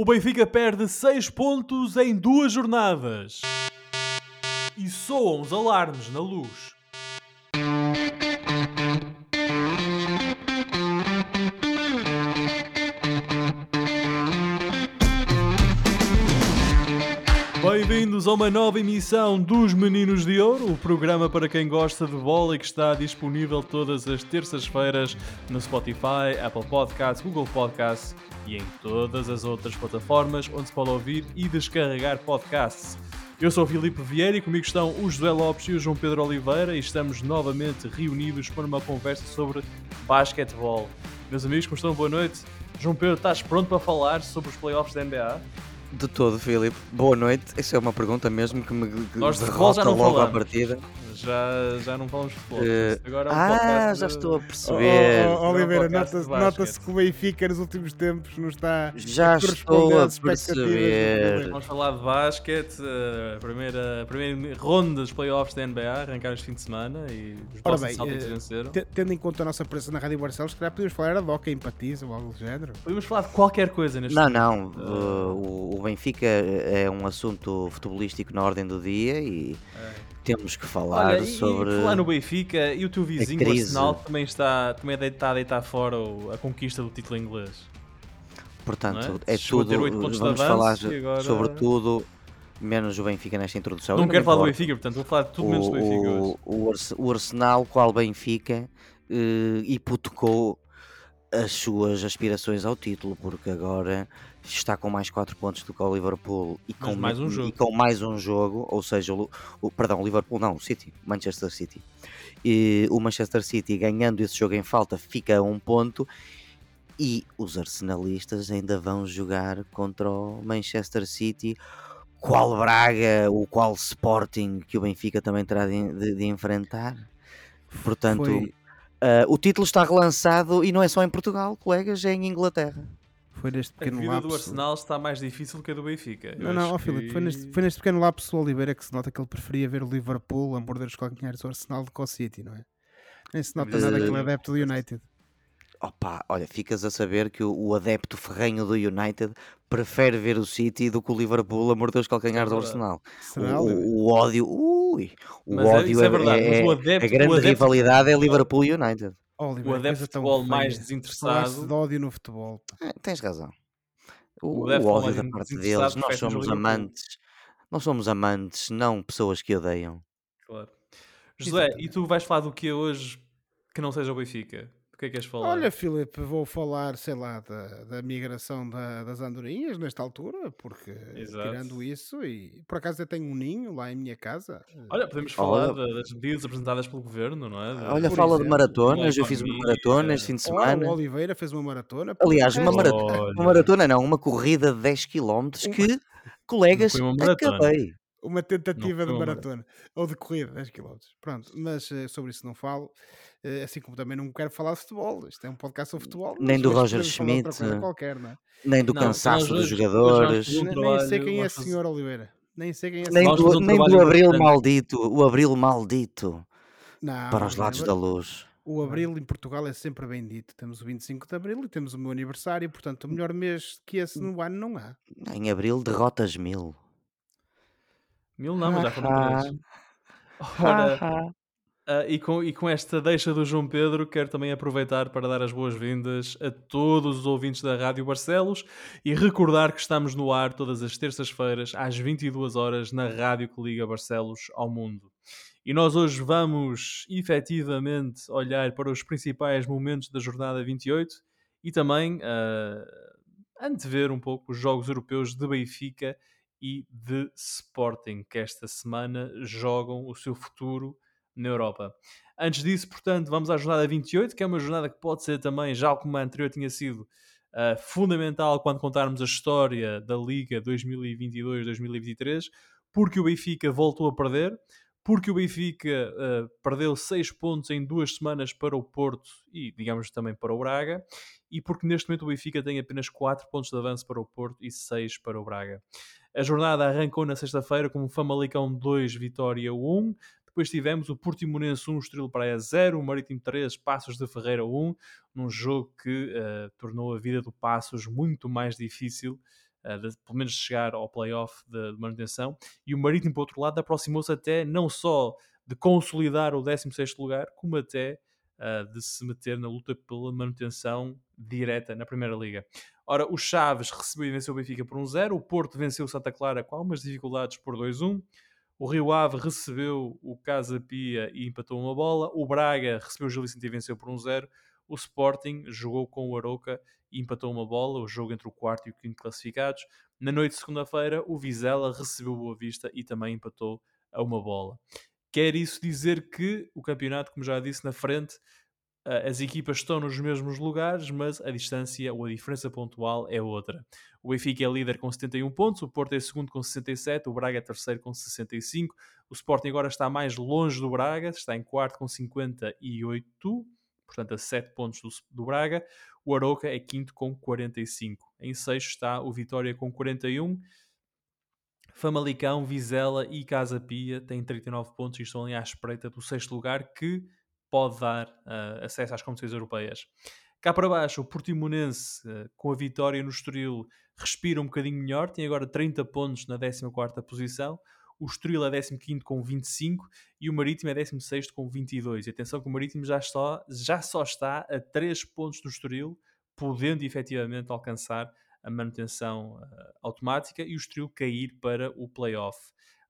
O Benfica perde 6 pontos em duas jornadas. E soam os alarmes na luz. Bem-vindos a uma nova emissão dos Meninos de Ouro, o programa para quem gosta de bola e que está disponível todas as terças-feiras no Spotify, Apple Podcasts, Google Podcasts e em todas as outras plataformas onde se pode ouvir e descarregar podcasts. Eu sou o Filipe Vieira e comigo estão o José Lopes e o João Pedro Oliveira e estamos novamente reunidos para uma conversa sobre basquetebol. Meus amigos, como estão? Boa noite. João Pedro, estás pronto para falar sobre os playoffs da NBA? De todo, Filipe. Boa noite. Essa é uma pergunta mesmo que me Nós derrota logo à partida. Já, já não falamos de futebol. Eh, Agora é um ah, já de- estou a perceber. oh, oh, Oliveira, nota-se de nota-se que o Benfica nos últimos tempos não está Já estou a perceber. Vamos falar de basquete, eh, a primeira, a primeira ronda dos playoffs da NBA, arrancaram este fim de semana e os Ora bem, Celtics eh, venceram. Te- Tendo em conta a nossa presença na Rádio Barcelos, se calhar podíamos falar a Doca empatiza ou algo do género. Podemos falar de qualquer coisa neste Não, momento. não. uh, o, o Benfica é um assunto futebolístico na ordem do dia e temos que falar Olha, sobre. e falar no Benfica e o teu vizinho, o. Arsenal, também está, também está a deitar fora o- a conquista do título inglês. Portanto, é? é tudo. Vamos avanço falar agora- sobre tudo, menos o Benfica nesta introdução. não quero falar do. Benfica, portanto, vou falar de tudo menos do Benfica hoje. o, o, Arse- o Arsenal, qual Benfica, eh, hipotecou as suas aspirações ao título, porque agora está com mais 4 pontos do que o Liverpool e com, mais um e jogo. com mais um jogo, ou seja, o, o- perdão, o Liverpool não, o City, Manchester City. E o Manchester City ganhando esse jogo em falta fica a um ponto e os arsenalistas ainda vão jogar contra o Manchester City qual Braga, o qual Sporting que o Benfica também terá de, de- de enfrentar. Portanto, Foi, ah, o título está relançado e não é só em Portugal, colegas, é em Inglaterra. Foi neste A pequeno vida do lapso. Arsenal está mais difícil que a do Benfica. Eu Não, não, acho ó, Filipe, que- foi, neste, foi neste pequeno lapso do Oliveira que se nota que ele preferia ver o Liverpool a morder os calcanhares do Arsenal do que o City, não é? Nem se nota nada que ele é adepto do United. Opa, olha, ficas a saber que o, o adepto ferrenho do United prefere ver o City do que o Liverpool a morder os calcanhares É do. Arsenal. Será, O, o ódio, ui, o Mas é- ódio isso é verdade, mas é, o adepto- a grande o adepto- rivalidade é Liverpool e United. Oh, O Oliveira, adepto coisa de tão futebol mais feia. desinteressado. De ódio no futebol. É, tens razão. O, O o ódio mais da parte deles, nós somos amantes, nós somos amantes, não pessoas que odeiam. Claro. José, e Exatamente. tu vais falar do que é hoje que não seja o Benfica? Que é que queres falar? Olha, Filipe, vou falar, sei lá, da, da migração da- das andorinhas nesta altura, porque Exato. tirando isso, e por acaso eu tenho um ninho lá em minha casa. Olha, podemos falar Olha- da- das medidas apresentadas pelo governo, não é? De- Olha, por fala de exemplo, maratonas, da eu fiz uma maratona este fim de semana. o Oliveira fez uma maratona. Aliás, uma, Resto- mara- Olha. uma maratona não, uma corrida de 10 km que, colegas, uma maratona. acabei. uma tentativa Não de maratona ou de corrida, 10 km. Pronto, mas eh, sobre isso não falo. Eh, assim como também não quero falar de futebol. Isto é um podcast sobre futebol. Nem do Roger Schmidt, qualquer, é? Nem do Não, cansaço dos jogadores, Nem- nem sei quem é fazer- senhor Oliveira. Nem sei quem é nem do, um nem do abril maldito, o abril maldito Não, para os lados da luz. O abril em Portugal é sempre bem dito. Temos o 25 de abril e temos o meu aniversário. Portanto, o melhor mês que esse no ano não há. Em abril derrotas mil. Mil não, mas já foram Ah, três. Ora, ah, e, com, e com esta deixa do João Pedro, quero também aproveitar para dar as boas-vindas a todos os ouvintes da Rádio Barcelos e recordar que estamos no ar todas as terças-feiras, às 22 horas, na rádio que liga Barcelos ao mundo. E nós hoje vamos efetivamente olhar para os principais momentos da jornada 28 e também ah, antever um pouco os jogos europeus de Benfica e de Sporting, que esta semana jogam o seu futuro na Europa. Antes disso, portanto, vamos à jornada 28, que é uma jornada que pode ser também, já como a anterior tinha sido, ah, fundamental quando contarmos a história da Liga 2022-2023, porque o Benfica voltou a perder, porque o Benfica ah, perdeu 6 pontos em duas semanas para o Porto e, digamos, também para o Braga, e porque neste momento o Benfica tem apenas 4 pontos de avanço para o Porto e 6 para o Braga. A jornada arrancou na sexta-feira com o Famalicão 2, Vitória 1. Depois tivemos o Portimonense 1, Estrela Praia 0, o Marítimo 3, Passos de Ferreira 1, num jogo que eh, tornou a vida do Passos muito mais difícil uh, de, pelo menos chegar ao playoff de, de manutenção. E o Marítimo, por outro lado, aproximou-se até não só de consolidar o 16 lugar, como até uh, de se meter na luta pela manutenção direta na Primeira Liga. Ora, o Chaves recebeu e venceu o Benfica por 1-0, o Porto venceu o Santa Clara com algumas dificuldades por 2-1, o Rio Ave recebeu o Casa Pia e empatou uma bola, o Braga recebeu o Gil Vicente e venceu por 1-0, o Sporting jogou com o Aroca e empatou uma bola, o jogo entre o quarto e o quinto classificados. Na noite de segunda-feira, o Vizela recebeu o Boa Vista e também empatou a uma bola. Quer isso dizer que o campeonato, como já disse na frente, as equipas estão nos mesmos lugares, mas a distância ou a diferença pontual é outra. O Benfica é líder com 71 pontos, o Porto é segundo com 67, o Braga é terceiro com 65, o Sporting agora está mais longe do Braga, está em quarto com 58, portanto a 7 pontos do, do Braga. O Aroca é quinto com 45. Em sexto está o Vitória com 41. Famalicão, Vizela e Casa Pia têm 39 pontos e estão ali à espreita do sexto lugar que pode dar uh, acesso às competições europeias. Cá para baixo, o Portimonense, uh, com a vitória no Estoril, respira um bocadinho melhor, tem agora 30 pontos na 14ª posição o Estoril é 15 com 25 e o Marítimo é 16 com 22. E atenção que o Marítimo já, está, já só está a 3 pontos do Estoril, podendo efetivamente alcançar a manutenção uh, automática e o Estoril cair para o play-off.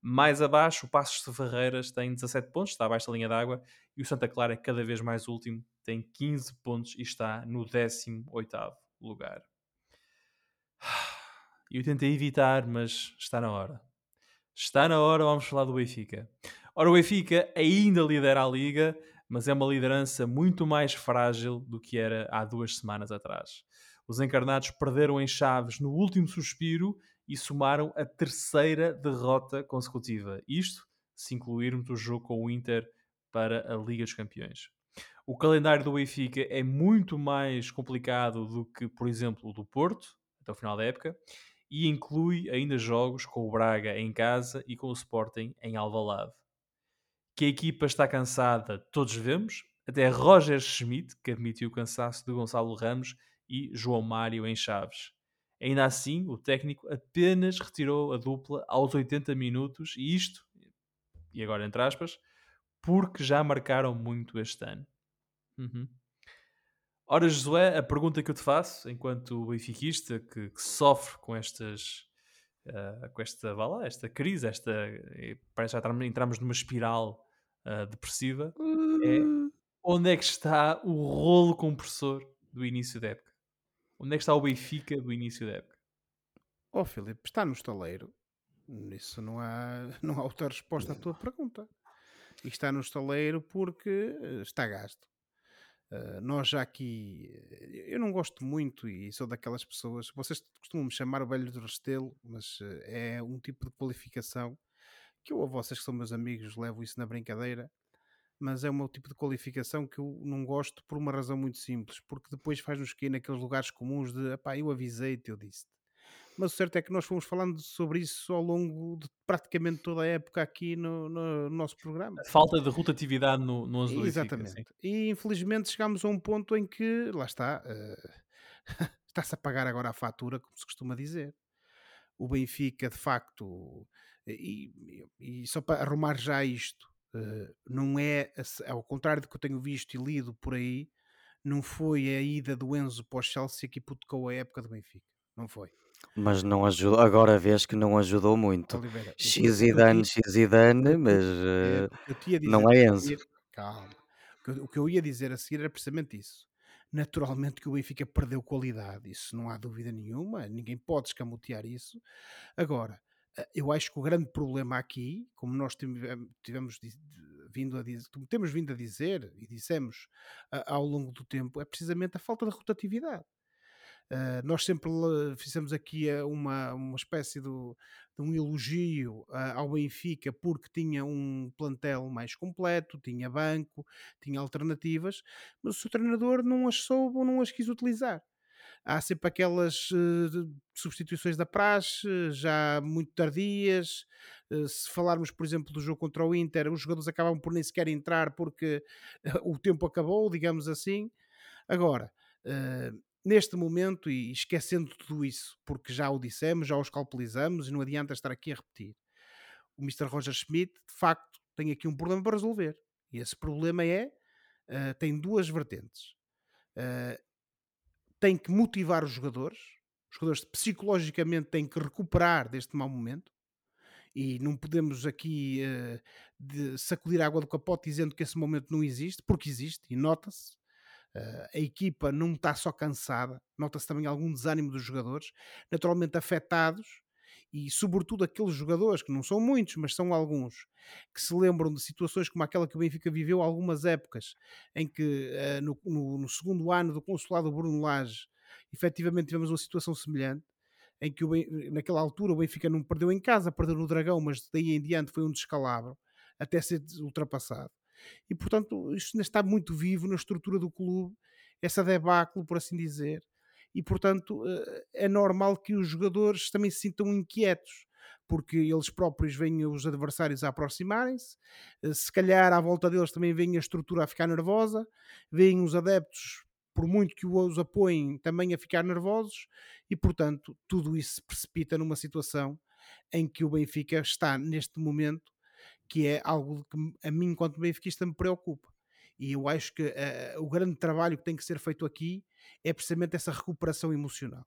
Mais abaixo, o Passos de Ferreiras tem 17 pontos, está abaixo da linha d'água, e o Santa Clara, cada vez mais último, tem 15 pontos e está no 18º lugar. Eu tentei evitar, mas está na hora. Está na hora, vamos falar do Benfica. Ora, o Benfica ainda lidera a liga, mas é uma liderança muito mais frágil do que era há duas semanas atrás. Os encarnados perderam em Chaves no último suspiro e somaram a terceira derrota consecutiva. Isto se incluirmos o jogo com o Inter para a Liga dos Campeões. O calendário do Benfica é muito mais complicado do que, por exemplo, o do Porto, até o final da época, e inclui ainda jogos com o Braga em casa e com o Sporting em Alvalade. Que a equipa está cansada, todos vemos, até Roger Schmidt, que admitiu o cansaço de Gonçalo Ramos e João Mário em Chaves. Ainda assim, o técnico apenas retirou a dupla aos 80 minutos, e isto, e agora entre aspas, porque já marcaram muito este ano. Uhum. Ora, Josué, a pergunta que eu te faço, enquanto benfiquista que, que sofre com estas. Uh, com esta, vá lá, esta crise, esta, parece que já entramos numa espiral uh, depressiva, é hum. onde é que está o rolo compressor do início da época? Onde é que está o Benfica do início da época? Oh, Filipe, está no estaleiro. Isso não há, não há outra resposta à tua pergunta. E está no estaleiro porque eh, está gasto. Uh, nós já aqui, eu não gosto muito e sou daquelas pessoas, vocês costumam me chamar o velho do Restelo, mas é um tipo de qualificação que eu a vocês que são meus amigos levo isso na brincadeira, mas é o meu tipo de qualificação que eu não gosto por uma razão muito simples, porque depois faz-nos cair naqueles lugares comuns de, pá, eu avisei-te, eu disse-te mas o certo é que nós fomos falando sobre isso ao longo de praticamente toda a época aqui no, no nosso programa. Falta de rotatividade no, no 11 Exatamente. Benfica, e infelizmente chegámos a um ponto em que, lá está, uh, está-se a pagar agora a fatura, como se costuma dizer. O Benfica, de facto, e, e só para arrumar já isto, uh, não é, ao contrário do que eu tenho visto e lido por aí, não foi a ida do Enzo para o Chelsea que hipotecou a época do Benfica. Não foi. Mas não ajudou, agora vês que não ajudou muito. Oliveira, X e dane, X e dane, mas uh, não é Enzo. Calma. O que eu ia dizer a seguir era precisamente isso. Naturalmente que o Benfica perdeu qualidade, isso não há dúvida nenhuma, ninguém pode escamotear isso. Agora, eh, eu acho que o grande problema aqui, como nós tivemos vindo a dizer, temos vindo a dizer e dissemos ao longo do tempo, é precisamente a falta de rotatividade. Uh, nós sempre fizemos aqui eh, uma, uma espécie de, um elogio uh, ao Benfica porque tinha um plantel mais completo, tinha banco, tinha alternativas, mas o treinador não as soube ou não as quis utilizar. Há sempre aquelas uh, substituições da praxe, já muito tardias. se falarmos, por exemplo, do jogo contra o Inter, os jogadores acabam por nem sequer entrar porque o tempo acabou, digamos assim. Agora, Uh, neste momento, e esquecendo tudo isso, porque já o dissemos, já o escalpelizamos e não adianta estar aqui a repetir. O Mr. Roger Schmidt, de facto, tem aqui um problema para resolver. E esse problema é, uh, tem duas vertentes. Uh, tem que motivar os jogadores, os jogadores psicologicamente têm que recuperar deste mau momento, e não podemos aqui uh, sacudir a água do capote dizendo que esse momento não existe, porque existe e nota-se. Uh, a equipa não está só cansada, nota-se também algum desânimo dos jogadores, naturalmente afetados, e sobretudo aqueles jogadores, que não são muitos, mas são alguns, que se lembram de situações como aquela que o Benfica viveu algumas épocas, em que uh, no, no, no, segundo ano do consulado Bruno Lage, efetivamente tivemos uma situação semelhante, em que o, naquela altura o Benfica não perdeu em casa, perdeu no Dragão, mas daí em diante foi um descalabro até ser ultrapassado. E portanto, isto ainda está muito vivo na estrutura do clube, essa debacle, por assim dizer. E portanto, eh, é normal que os jogadores também se sintam inquietos, porque eles próprios veem os adversários a aproximarem-se, eh, se calhar à volta deles também vem a estrutura a ficar nervosa, veem os adeptos por muito que os apoiem, também a ficar nervosos, e portanto tudo isso se precipita numa situação em que o Benfica está neste momento, que é algo que a mim, enquanto benfiquista, me preocupa. E eu acho que uh, o grande trabalho que tem que ser feito aqui é precisamente essa recuperação emocional.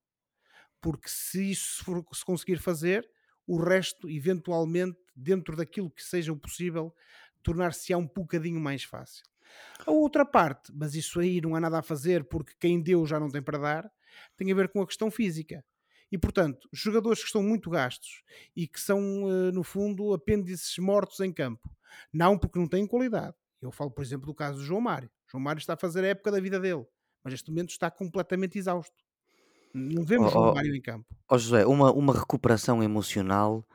Porque se isso for, se conseguir fazer, o resto, eventualmente, dentro daquilo que seja o possível, tornar-se-á um bocadinho mais fácil. A outra parte, mas isso aí não há nada a fazer porque quem deu já não tem para dar, tem a ver com a questão física. E portanto, jogadores que estão muito gastos e que são, eh, no fundo, apêndices mortos em campo, não porque não têm qualidade. Eu falo, por exemplo, do caso do João Mário. João Mário está a fazer a época da vida dele, mas neste momento está completamente exausto. Não vemos oh, João Mário em campo. Ó oh José, uma, uma recuperação emocional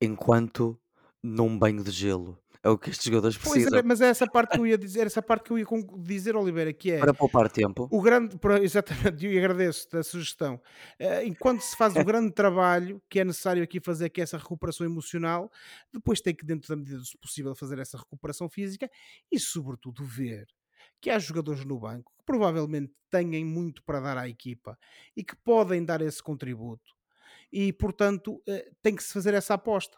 enquanto num banho de gelo. É o que estes jogadores precisam. Pois é, mas é essa parte que eu ia dizer, essa parte que eu ia dizer, Oliveira, que é para poupar tempo. O grande, exatamente, e agradeço a sugestão. Eh, enquanto se faz o grande trabalho que é necessário aqui fazer, que é essa recuperação emocional, depois tem que, dentro da medida do possível, fazer essa recuperação física e, sobretudo, ver que há jogadores no banco que provavelmente têm muito para dar à equipa e que podem dar esse contributo. E, portanto, eh, tem que se fazer essa aposta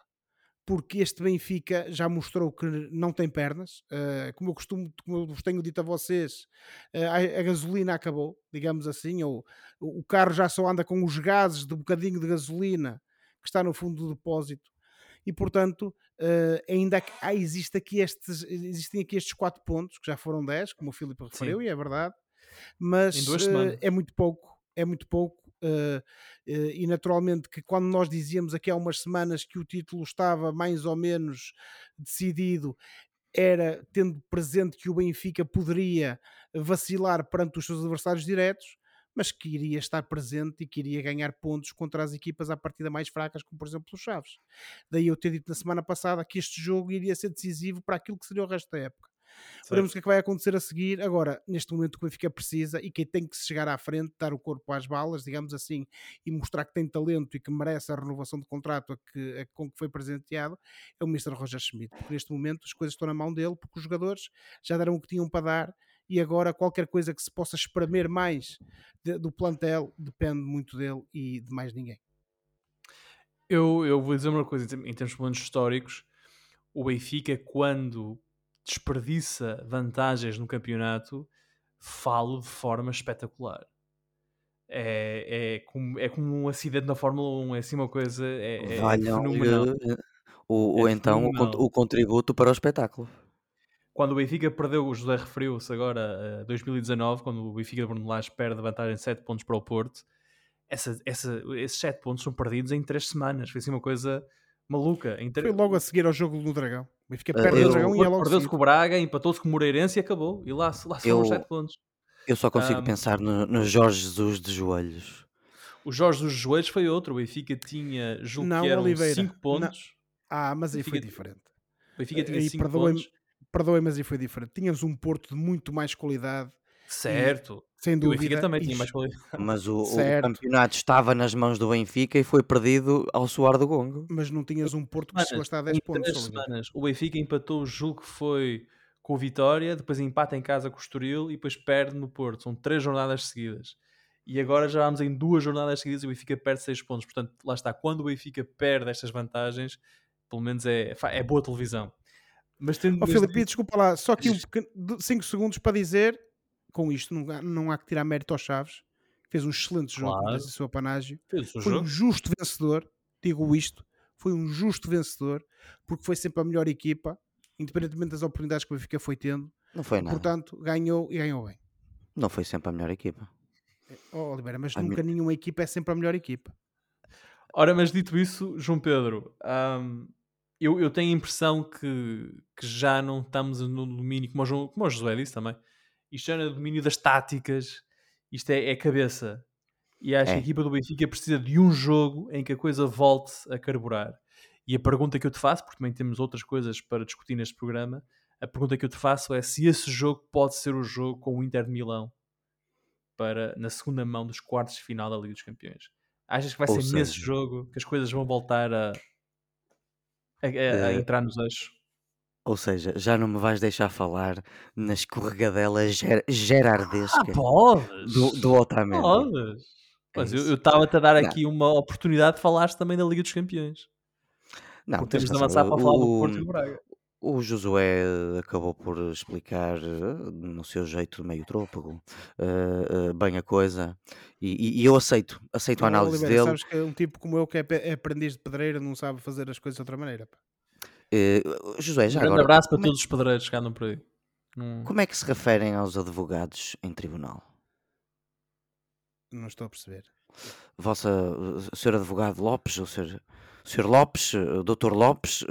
porque este Benfica já mostrou que não tem pernas. Uh, como eu costumo, como eu vos tenho dito a vocês, uh, a, a, gasolina acabou, digamos assim, ou o carro já só anda com os gases de bocadinho de gasolina que está no fundo do depósito. E portanto, uh, ainda há, existe aqui estes, existem aqui estes quatro pontos, que já foram 10, como o Filipe referiu, Sim. e é verdade, mas é muito pouco, é muito pouco Uh, uh, e naturalmente que quando nós dizíamos aqui há umas semanas que o título estava mais ou menos decidido, era tendo presente que o Benfica poderia vacilar perante os seus adversários diretos, mas que iria estar presente e que iria ganhar pontos contra as equipas à partida mais fracas, como por exemplo os Chaves. Daí eu ter dito na semana passada que este jogo iria ser decisivo para aquilo que seria o resto da época. Veremos o que é que vai acontecer a seguir. Agora, neste momento, o Benfica precisa e quem tem que chegar à frente, dar o corpo às balas, digamos assim, e mostrar que tem talento e que merece a renovação de contrato a que, a, com que foi presenteado, é o Mr. Roger Schmidt. Porque neste momento as coisas estão na mão dele, porque os jogadores já deram o que tinham para dar e agora qualquer coisa que se possa espremer mais de, do plantel depende muito dele e de mais ninguém. Eu, eu vou dizer uma coisa em termos de históricos. O Benfica, quando desperdiça vantagens no campeonato, falo de forma espetacular. É, é, como, é como um acidente na Fórmula 1, é assim uma coisa é, é fenomenal. O, o é então o, o, contributo para o espetáculo. Quando o Benfica perdeu, o José referiu-se agora a 2019, quando o Benfica de Bruno Lage perde a vantagem de 7 pontos para o Porto, essa, essa, esses 7 pontos são perdidos em 3 semanas. Foi assim uma coisa maluca. Foi logo a seguir ao jogo no Dragão. O Benfica perde uh, o Dragão e é logo Perdeu-se com o Braga, empatou-se com o Moreirense e acabou. E lá, lá são os 7 pontos. Eu só consigo um, pensar no, no, Jorge Jesus de joelhos. O Jorge dos joelhos foi outro. O Benfica tinha, julgo não, que eram 5 pontos. Não. Ah, mas aí foi diferente. O Benfica tinha 5 pontos. Perdoem, mas aí foi diferente. Tínhamos um Porto de muito mais qualidade. Certo. Sem dúvida. O Benfica também tinha mais qualidade. Mas o, o, campeonato estava nas mãos do Benfica e foi perdido ao suar do gongo. Mas não tinhas um Porto que chegou a estar a 10 pontos. Semanas, o Benfica empatou, julgo que foi com o Vitória, depois empata em casa com o Estoril e depois perde no Porto. São três jornadas seguidas. e agora já vamos em duas jornadas seguidas e o Benfica perde 6 pontos. Portanto, lá está, quando o Benfica perde estas vantagens, pelo menos é, é boa televisão. Mas tendo. Oh, Filipe, desculpa lá, só aqui 5 segundos para dizer, com isto não há, não há que tirar mérito aos Chaves, fez um excelente jogo, claro. esse seu panágio. Fez foi jogo. um justo vencedor, digo isto, foi um justo vencedor, porque foi sempre a melhor equipa, independentemente das oportunidades que o Benfica foi tendo. Não foi nada. Portanto, ganhou e ganhou bem. Não foi sempre a melhor equipa. Oh, Oliveira, mas a nunca minha... nenhuma equipa é sempre a melhor equipa. Ora, mas dito isso, João Pedro, hum, eu, eu tenho a impressão que, que já não estamos no domínio, como o, João, como o José disse também, isto é no domínio das táticas, isto é, é cabeça. E acho é. que a equipa do Benfica precisa de um jogo em que a coisa volte a carburar. E a pergunta que eu te faço, porque também temos outras coisas para discutir neste programa, a pergunta que eu te faço é se esse jogo pode ser o jogo com o Inter de Milão para na segunda mão dos quartos de final da Liga dos Campeões. Achas que vai Ou ser seja... nesse jogo que as coisas vão voltar a, a, a, a uh... entrar nos eixos? Ou seja, já não me vais deixar falar na escorregadela ger gerardesca ah, podes. do, do Otamendi. Podes. Mas é eu estava-te a dar aqui não. uma oportunidade de falares também da Liga dos Campeões. Não, Porque temos de avançar para falar do Porto e Braga. O Josué acabou por explicar, eh, no seu jeito meio trôpego, uh, uh, bem a coisa, e, e, eu aceito, aceito a análise Oliveira, dele. Sabes que um tipo como eu, que é, é aprendiz de pedreiro, não sabe fazer as coisas de outra maneira. Uh, Josué, já um grande agora, abraço para é todos os pedreiros que andam por aí. Como é que se referem aos advogados em tribunal? Não estou a perceber. Vossa, senhor advogado Lopes, ou senhor, senhor Lopes, doutor Lopes...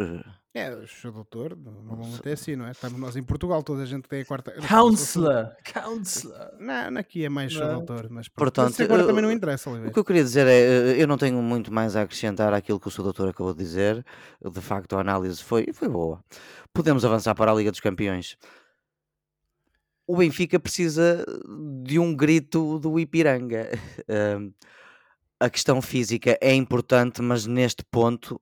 É, o seu doutor, normalmente é assim, não é? Estamos nós em Portugal, toda a gente tem a quarta. Counselor! Counselor! Não, aqui é mais seu doutor, mas portanto, agora também não interessa, Oliveira. O que eu queria dizer é, eu não tenho muito mais a acrescentar àquilo que o seu doutor acabou de dizer. De facto, a análise foi, foi boa. Podemos avançar para a Liga dos Campeões. O Benfica precisa de um grito do Ipiranga. a questão física é importante, mas neste ponto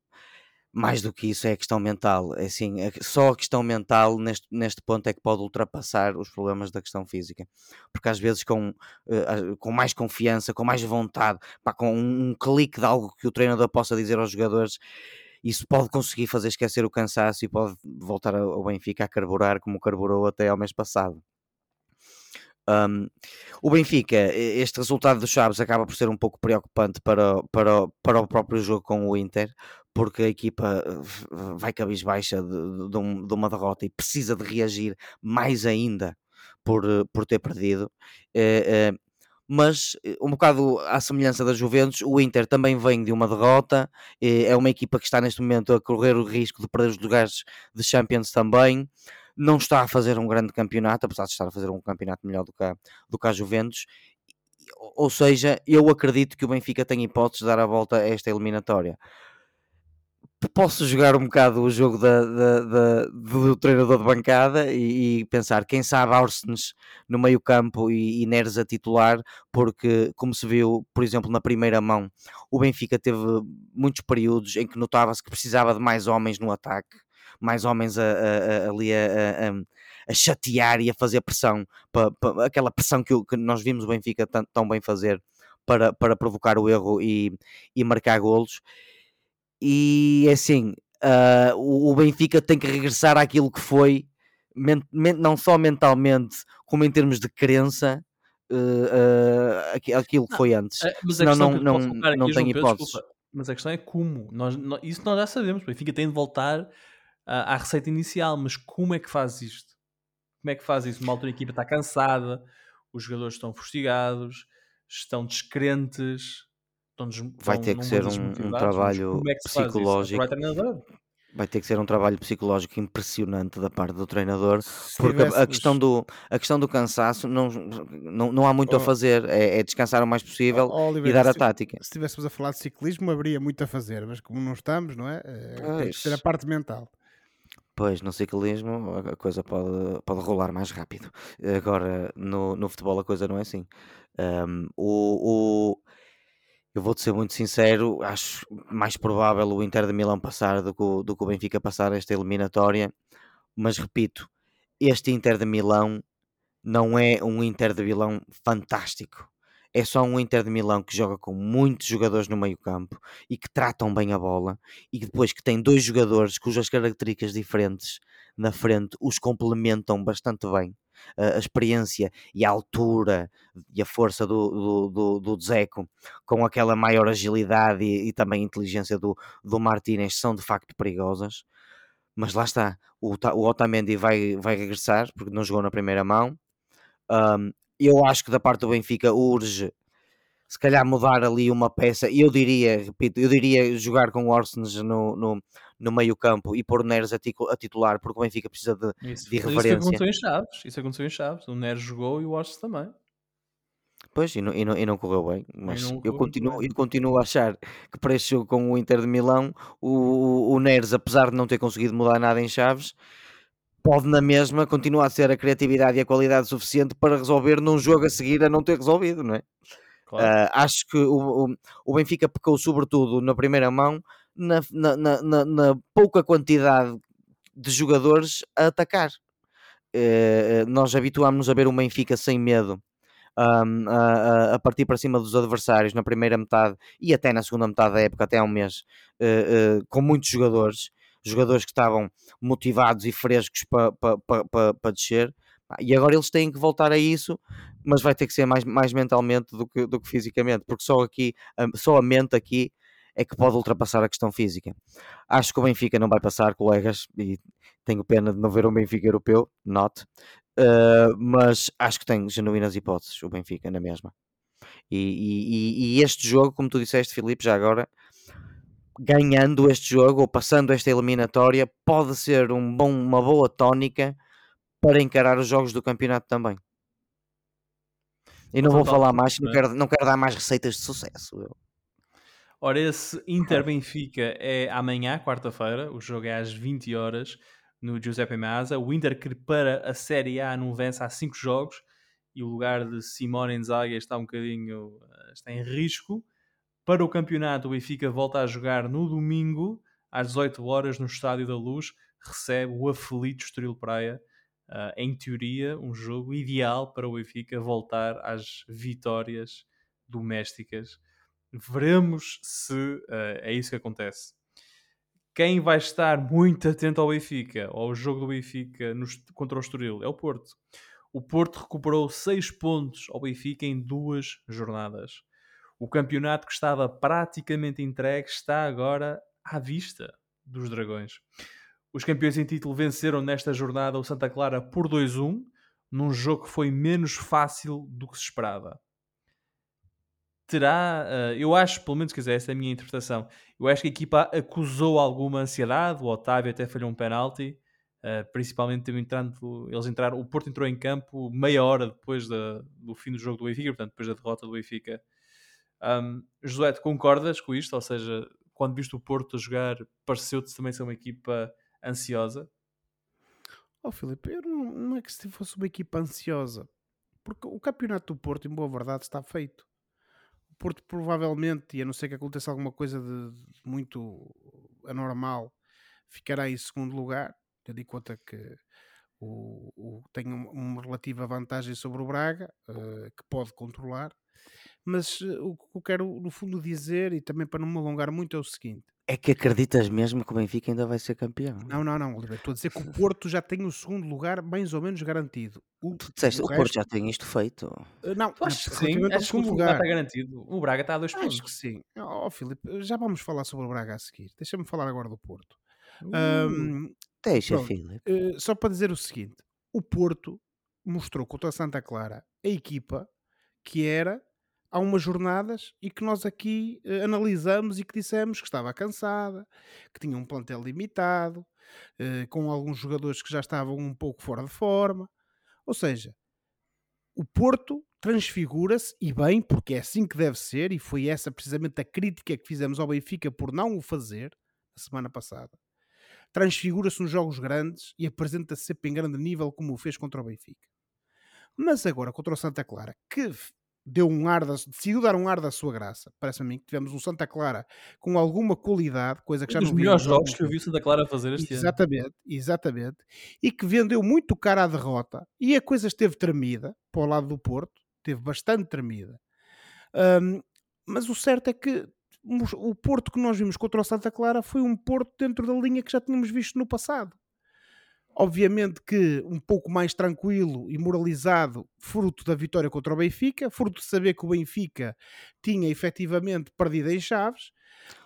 mais do que isso é a questão mental. É assim, é só a questão mental neste, neste ponto é que pode ultrapassar os problemas da questão física. Porque às vezes com, uh, com mais confiança, com mais vontade, pá, com um, clique de algo que o treinador possa dizer aos jogadores, isso pode conseguir fazer esquecer o cansaço e pode voltar ao Benfica a carburar como carburou até ao mês passado. Um, o Benfica, este resultado dos Chaves acaba por ser um pouco preocupante para, para, para o próprio jogo com o Inter, porque a equipa vai cabisbaixa de, de, de uma derrota e precisa de reagir mais ainda por, por ter perdido. É, é, mas um bocado à semelhança da Juventus, o Inter também vem de uma derrota, é uma equipa que está neste momento a correr o risco de perder os lugares de Champions também não está a fazer um grande campeonato, apesar de estar a fazer um campeonato melhor do que a, do que a Juventus. Ou seja, eu acredito que o Benfica tem hipóteses de dar a volta a esta eliminatória. Posso jogar um bocado o jogo da, da, da do treinador de bancada e, e, pensar, quem sabe Arsens no meio campo e, e Neres a titular, porque como se viu, por exemplo, na primeira mão, o Benfica teve muitos períodos em que notava-se que precisava de mais homens no ataque mais homens a, a, a, ali a, a, chatear e a fazer pressão, para, para aquela pressão que, que, nós vimos o Benfica tão, tão bem fazer para, para provocar o erro e, e marcar golos. E é assim, uh, o, o Benfica tem que regressar àquilo que foi, não só mentalmente, como em termos de crença, uh, uh, aquilo que foi antes. Mas não, não, não, não tem hipótese. Mas a questão é como. Nós, nós, isso nós já sabemos. O Benfica tem de voltar à receita inicial, mas como é que faz isto? Como é que faz isso? Uma altura a equipa está cansada, os jogadores estão fustigados, estão descrentes, estão des... vai ter que ser um, um trabalho é psicológico. Vai ter que ser um trabalho psicológico impressionante da parte do treinador, Se porque a questão do, a questão do cansaço não, não, não há muito oh. a fazer, é, é, descansar o mais possível oh, e dar a tática. Se estivéssemos a falar de ciclismo, haveria muito a fazer, mas como não estamos, não é? é tem que ser a parte mental. Pois, no ciclismo a coisa pode, pode rolar mais rápido. Agora, no, no futebol a coisa não é assim. Um, o, o, eu vou-te ser muito sincero, acho mais provável o Inter de Milão passar do que o, do que o Benfica passar esta eliminatória. Mas repito, este Inter de Milão não é um Inter de Milão fantástico. é só um Inter de Milão que joga com muitos jogadores no meio campo e que tratam bem a bola e que depois que tem dois jogadores cujas características diferentes na frente os complementam bastante bem. A, experiência e a altura e a força do, do, do, do Dzeko com aquela maior agilidade e, e também inteligência do, do Martínez são de facto perigosas. Mas lá está, o, o Otamendi vai, vai regressar porque não jogou na primeira mão. Um, eu acho que da parte do Benfica urge se calhar mudar ali uma peça, eu diria, repito, eu diria jogar com o Orsens no, no, no meio campo e pôr o Neres a, titular, porque o Benfica precisa de, isso, de referência. Isso aconteceu em Chaves, isso aconteceu em Chaves, o Neres jogou e o Orsens também. Pois, e não, e não, e não correu bem, mas eu, continuo, eu continuo a achar que para este jogo com o Inter de Milão, o, o Neres, apesar de não ter conseguido mudar nada em Chaves, pode na mesma continuar a ser a criatividade e a qualidade suficiente para resolver num jogo a seguir a não ter resolvido, não é? Claro. Uh, acho que o, o, o, Benfica pecou sobretudo na primeira mão na, na, na, na pouca quantidade de jogadores a atacar. Uh, nós habituámos-nos a ver o Benfica sem medo a, a, partir para cima dos adversários na primeira metade e até na segunda metade da época, até há um mês, uh, uh, com muitos jogadores, jogadores que estavam motivados e frescos para pa, pa, pa, pa, descer. E agora eles têm que voltar a isso, mas vai ter que ser mais, mais mentalmente do que, do que fisicamente, porque só aqui, só a mente aqui é que pode ultrapassar a questão física. Acho que o Benfica não vai passar, colegas, e tenho pena de não ver um Benfica europeu, not, uh, mas acho que tem genuínas hipóteses o Benfica na mesma. E, e, e, este jogo, como tu disseste, Filipe, já agora, ganhando este jogo ou passando esta eliminatória, pode ser um bom, uma boa tónica para encarar os jogos do campeonato também. E não vou falar mais, não quero, não quero dar mais receitas de sucesso. Eu. Ora, esse Inter-Benfica é amanhã, quarta-feira, o jogo é às 20 horas no Giuseppe Meazza. O Inter que para a Série A não vence há 5 jogos e o lugar de Simone Inzaghi está um bocadinho eh, está em risco. Para o campeonato, o Benfica volta a jogar no domingo às 18 horas no Estádio da Luz, recebe o aflito Estoril Praia. Uh, em teoria, um jogo ideal para o Benfica voltar às vitórias domésticas. Veremos se uh, é isso que acontece. Quem vai estar muito atento ao Benfica, ao jogo do Benfica contra o Estoril, é o Porto. O Porto recuperou 6 pontos ao Benfica em duas jornadas. O campeonato que estava praticamente entregue está agora à vista dos Dragões. Os campeões em título venceram nesta jornada o Santa Clara por 2-1, num jogo que foi menos fácil do que se esperava terá, uh, eu acho, pelo menos, quer dizer, essa é a minha interpretação. Eu acho que a equipa acusou alguma ansiedade, o Otávio até falhou um penalti, uh, principalmente entrando, eles entraram, o Porto entrou em campo meia hora depois do fim do jogo do Benfica, portanto, depois da derrota do Benfica. Um, José, tu concordas com isto? Ou seja, quando viste o Porto a jogar, pareceu-te também ser uma equipa ansiosa? Oh, Filipe, eu não, não é que se fosse uma equipa ansiosa, porque o campeonato do Porto, em boa verdade, está feito. Porto provavelmente, e a não ser que aconteça alguma coisa de, muito anormal, ficará em segundo lugar, tendo em conta que o, o, tem uma relativa vantagem sobre o Braga, uh, que pode controlar. Mas uh, o que eu quero, no fundo, dizer, e também para não me alongar muito, é o seguinte: é que acreditas mesmo que o Benfica ainda vai ser campeão? Não, não, não, Oliver. Estou a dizer que o Porto já tem o segundo lugar mais ou menos garantido. O, tu disseste, o, o Porto já tem isto feito. Uh, não, acho que sim. Acho que o lugar está garantido. O Braga está a dois pontos. Acho que sim. Ó, oh, Filipe, já vamos falar sobre o Braga a seguir. Deixa-me falar agora do Porto. Uh, um, deixa, Filipe. Uh, só para dizer o seguinte: o Porto mostrou contra a Santa Clara a equipa que era há umas jornadas e que nós aqui uh, analisamos e que dissemos que estava cansada, que tinha um plantel limitado, uh, com alguns jogadores que já estavam um pouco fora de forma. Ou seja, o Porto transfigura-se e bem, porque é assim que deve ser, e foi essa precisamente a crítica que fizemos ao Benfica por não o fazer na semana passada. Transfigura-se nos jogos grandes e apresenta-se sempre em grande nível como o fez contra o Benfica. Mas agora contra o Santa Clara, que deu um ar, da, decidiu dar um ar da sua graça. Parece a mim que tivemos um Santa Clara com alguma qualidade, coisa que já um não dos melhores jogos que eu vi o Santa Clara fazer este exatamente, ano. Exatamente, exatamente. E que vendeu muito cara à derrota e a coisa esteve tremida para o lado do Porto, esteve bastante tremida. Um, mas o certo é que o Porto que nós vimos contra o Santa Clara foi um Porto dentro da linha que já tínhamos visto no passado. Obviamente que um pouco mais tranquilo e moralizado, fruto da vitória contra o Benfica, fruto de saber que o Benfica tinha efetivamente perdido em Chaves,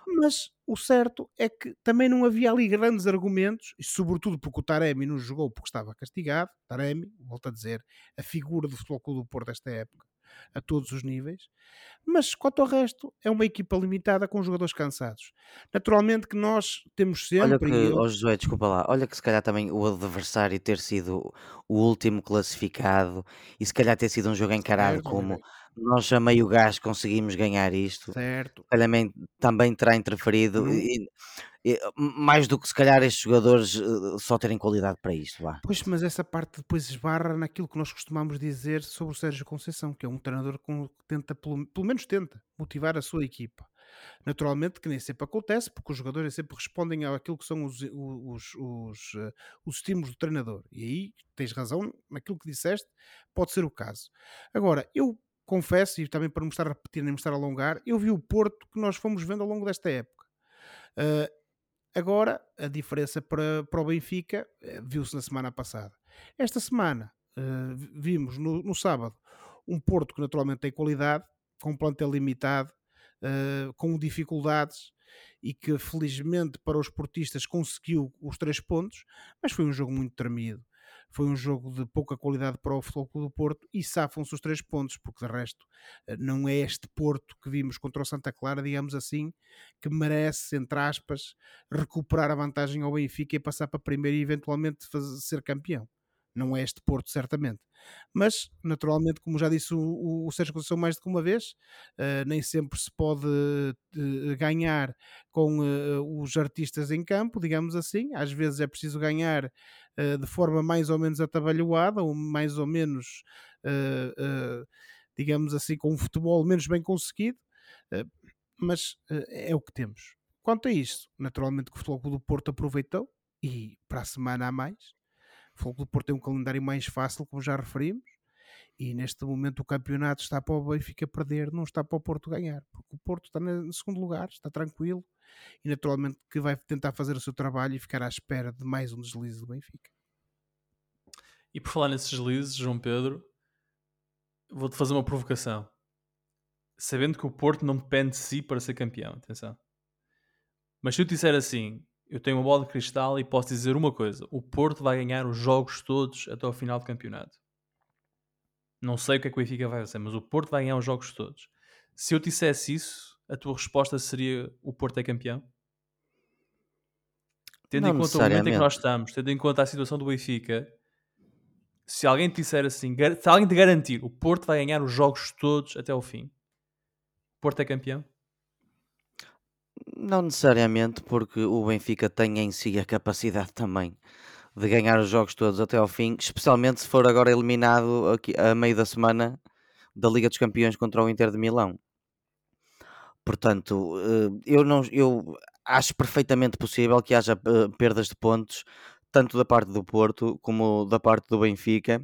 mas o certo é que também não havia ali grandes argumentos, e sobretudo porque o Taremi não jogou porque estava castigado. Taremi, volto a dizer, a figura do Futebol Clube do Porto desta época, a todos os níveis. Mas quanto ao resto, é uma equipa limitada com jogadores cansados. Naturalmente que nós temos sempre. Olha que, eu... oh Josué, desculpa lá, olha que se calhar também o adversário ter sido o último classificado e se calhar ter sido um jogo encarado certo, como nós a meio gás conseguimos ganhar isto. Certo. Também, também terá interferido. Uhum. E, mais do que se calhar estes jogadores uh, só terem qualidade para isto. Vá. Pois, mas essa parte depois esbarra naquilo que nós costumamos dizer sobre o Sérgio Conceição, que é um treinador que tenta, pelo, pelo menos tenta, motivar a sua equipa. Naturalmente que nem sempre acontece, porque os jogadores sempre respondem àquilo que são os, os, os, uh, os estímulos do treinador. E aí tens razão naquilo que disseste, pode ser o caso. Agora, eu confesso, e também para não estar a repetir nem me estar a alongar, eu vi o Porto que nós fomos vendo ao longo desta época. Uh, Agora, a diferença para, para o Benfica eh, viu-se na semana passada. Esta semana uh, vimos no, no, sábado um Porto que naturalmente tem qualidade, com um plantel limitado, uh, com dificuldades e que felizmente para os portistas conseguiu os três pontos, mas foi um jogo muito tremido foi um jogo de pouca qualidade para o Futebol do Porto e safam-se os três pontos, porque de resto eh, não é este Porto que vimos contra o Santa Clara, digamos assim, que merece, entre aspas, recuperar a vantagem ao Benfica e passar para primeiro e eventualmente fazer, ser campeão. Não é este Porto, certamente. Mas, naturalmente, como já disse o, o Sérgio Conceição mais do que uma vez, uh, nem sempre se pode uh, ganhar com uh, os artistas em campo, digamos assim. Às vezes é preciso ganhar de forma mais ou menos atabalhoada, ou mais ou menos, digamos assim, com um futebol menos bem conseguido. mas é o que temos. Quanto a isto, naturalmente que o Futebol do Porto aproveitou e para a semana a mais o Futebol do Porto tem um calendário mais fácil, como já referimos, e neste momento o campeonato está para o Benfica perder, não está para o Porto ganhar, porque o Porto está no segundo lugar, está tranquilo, e naturalmente que vai tentar fazer o seu trabalho e ficar à espera de mais um deslize do Benfica. E por falar nesses deslizes, João Pedro, vou-te fazer uma provocação. Sabendo que o Porto não depende de si para ser campeão, atenção. Mas se eu disser assim, eu tenho uma bola de cristal e posso dizer uma coisa: o Porto vai ganhar os jogos todos até ao final do campeonato. Não sei o que é que o Benfica vai fazer, mas o Porto vai ganhar os jogos todos. Se eu dissesse isso, a tua resposta seria: o Porto é campeão? Tendo não em conta o momento em que nós estamos, tendo em conta a situação do Benfica, se alguém te disser assim, se alguém te garantir o Porto vai ganhar os jogos todos até ao fim, o Porto é campeão? Não necessariamente, porque o Benfica tem em si a capacidade também de ganhar os jogos todos até ao fim, especialmente se for agora eliminado aqui, a meio da semana da Liga dos Campeões contra o Inter de Milão. Portanto, eh, eu, não, eu acho perfeitamente possível que haja eh, perdas de pontos, tanto da parte do Porto como da parte do Benfica.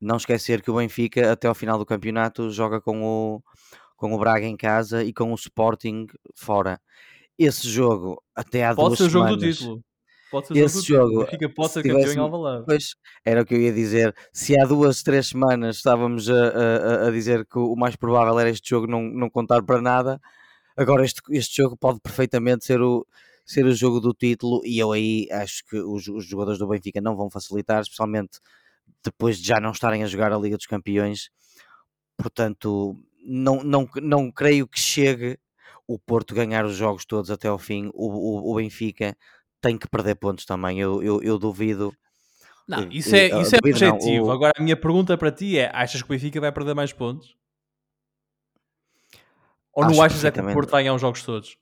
Não esquecer que o Benfica, até ao final do campeonato, joga com o, com o Braga em casa e com o Sporting fora. Esse jogo, até há pode duas ser o jogo do título. Pode ser esse jogo, o Benfica pode ser campeão em Alvalade. Pois, era o que eu ia dizer. Se há duas, três semanas estávamos a, a, a dizer que o mais provável era este jogo não, não contar para nada, agora este, este jogo pode perfeitamente ser o, ser o jogo do título e eu aí acho que os, os jogadores do Benfica não vão facilitar, especialmente depois de já não estarem a jogar a Liga dos Campeões. Portanto, não, não, não creio que chegue o Porto ganhar os jogos todos até ao fim. O, o, o Benfica tem que perder pontos também. Eu, eu, eu duvido. Não, isso é, isso é objetivo. O... Agora a minha pergunta para ti é: achas que o Benfica vai perder mais pontos? Ou não achas é que o Porto vai ganhar os jogos todos?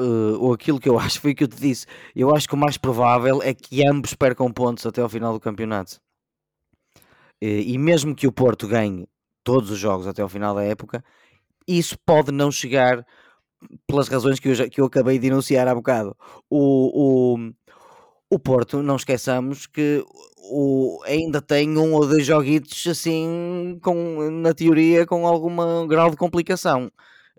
Uh, ou aquilo que eu acho foi o que eu te disse. Eu acho que o mais provável é que ambos percam pontos até ao final do campeonato. Uh, e mesmo que o Porto ganhe todos os jogos até ao final da época, isso pode não chegar pelas razões que eu, já, que eu acabei de enunciar há bocado. O, o, o Porto, não esqueçamos que o, ainda tem um ou dois joguitos assim, com, na teoria, com algum grau de complicação.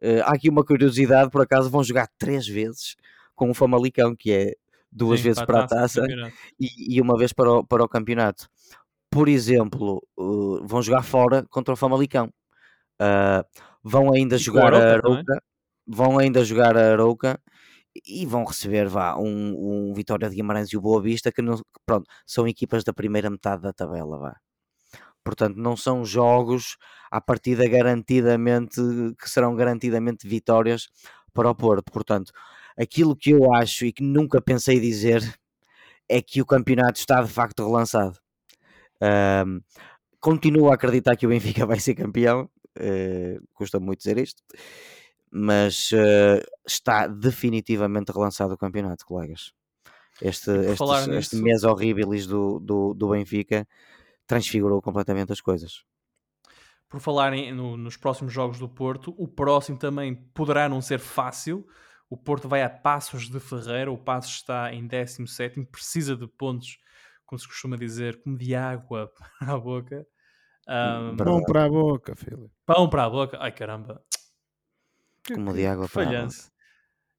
Uh, há aqui uma curiosidade, por acaso vão jogar três vezes com o Famalicão, que é duas Sim, vezes para a taça, para a taça e, e, uma vez para o, para o campeonato. Por exemplo, uh, vão jogar fora contra o Famalicão. Uh, vão ainda e jogar a Arouca, vão ainda jogar a Arouca e vão receber vá, um, um Vitória de Guimarães e o Boa Vista, que não, pronto, são equipas da primeira metade da tabela. Vá. Portanto, não são jogos à partida garantidamente que serão garantidamente vitórias para o Porto. Portanto, aquilo que eu acho e que nunca pensei dizer é que o campeonato está de facto relançado. Um, continuo a acreditar que o Benfica vai ser campeão, uh, custa muito dizer isto, mas uh, está definitivamente relançado o campeonato, colegas. Este, este, este mês horrível do, do, do Benfica transfigurou completamente as coisas. Por falarem no, nos próximos jogos do Porto, o próximo também poderá não ser fácil. O Porto vai a Passos de Ferreira, o Passos está em 17, precisa de pontos, como se costuma dizer, como de água para a boca. Um, pão para a boca, filho. Pão para a boca, ai caramba. Como de água para.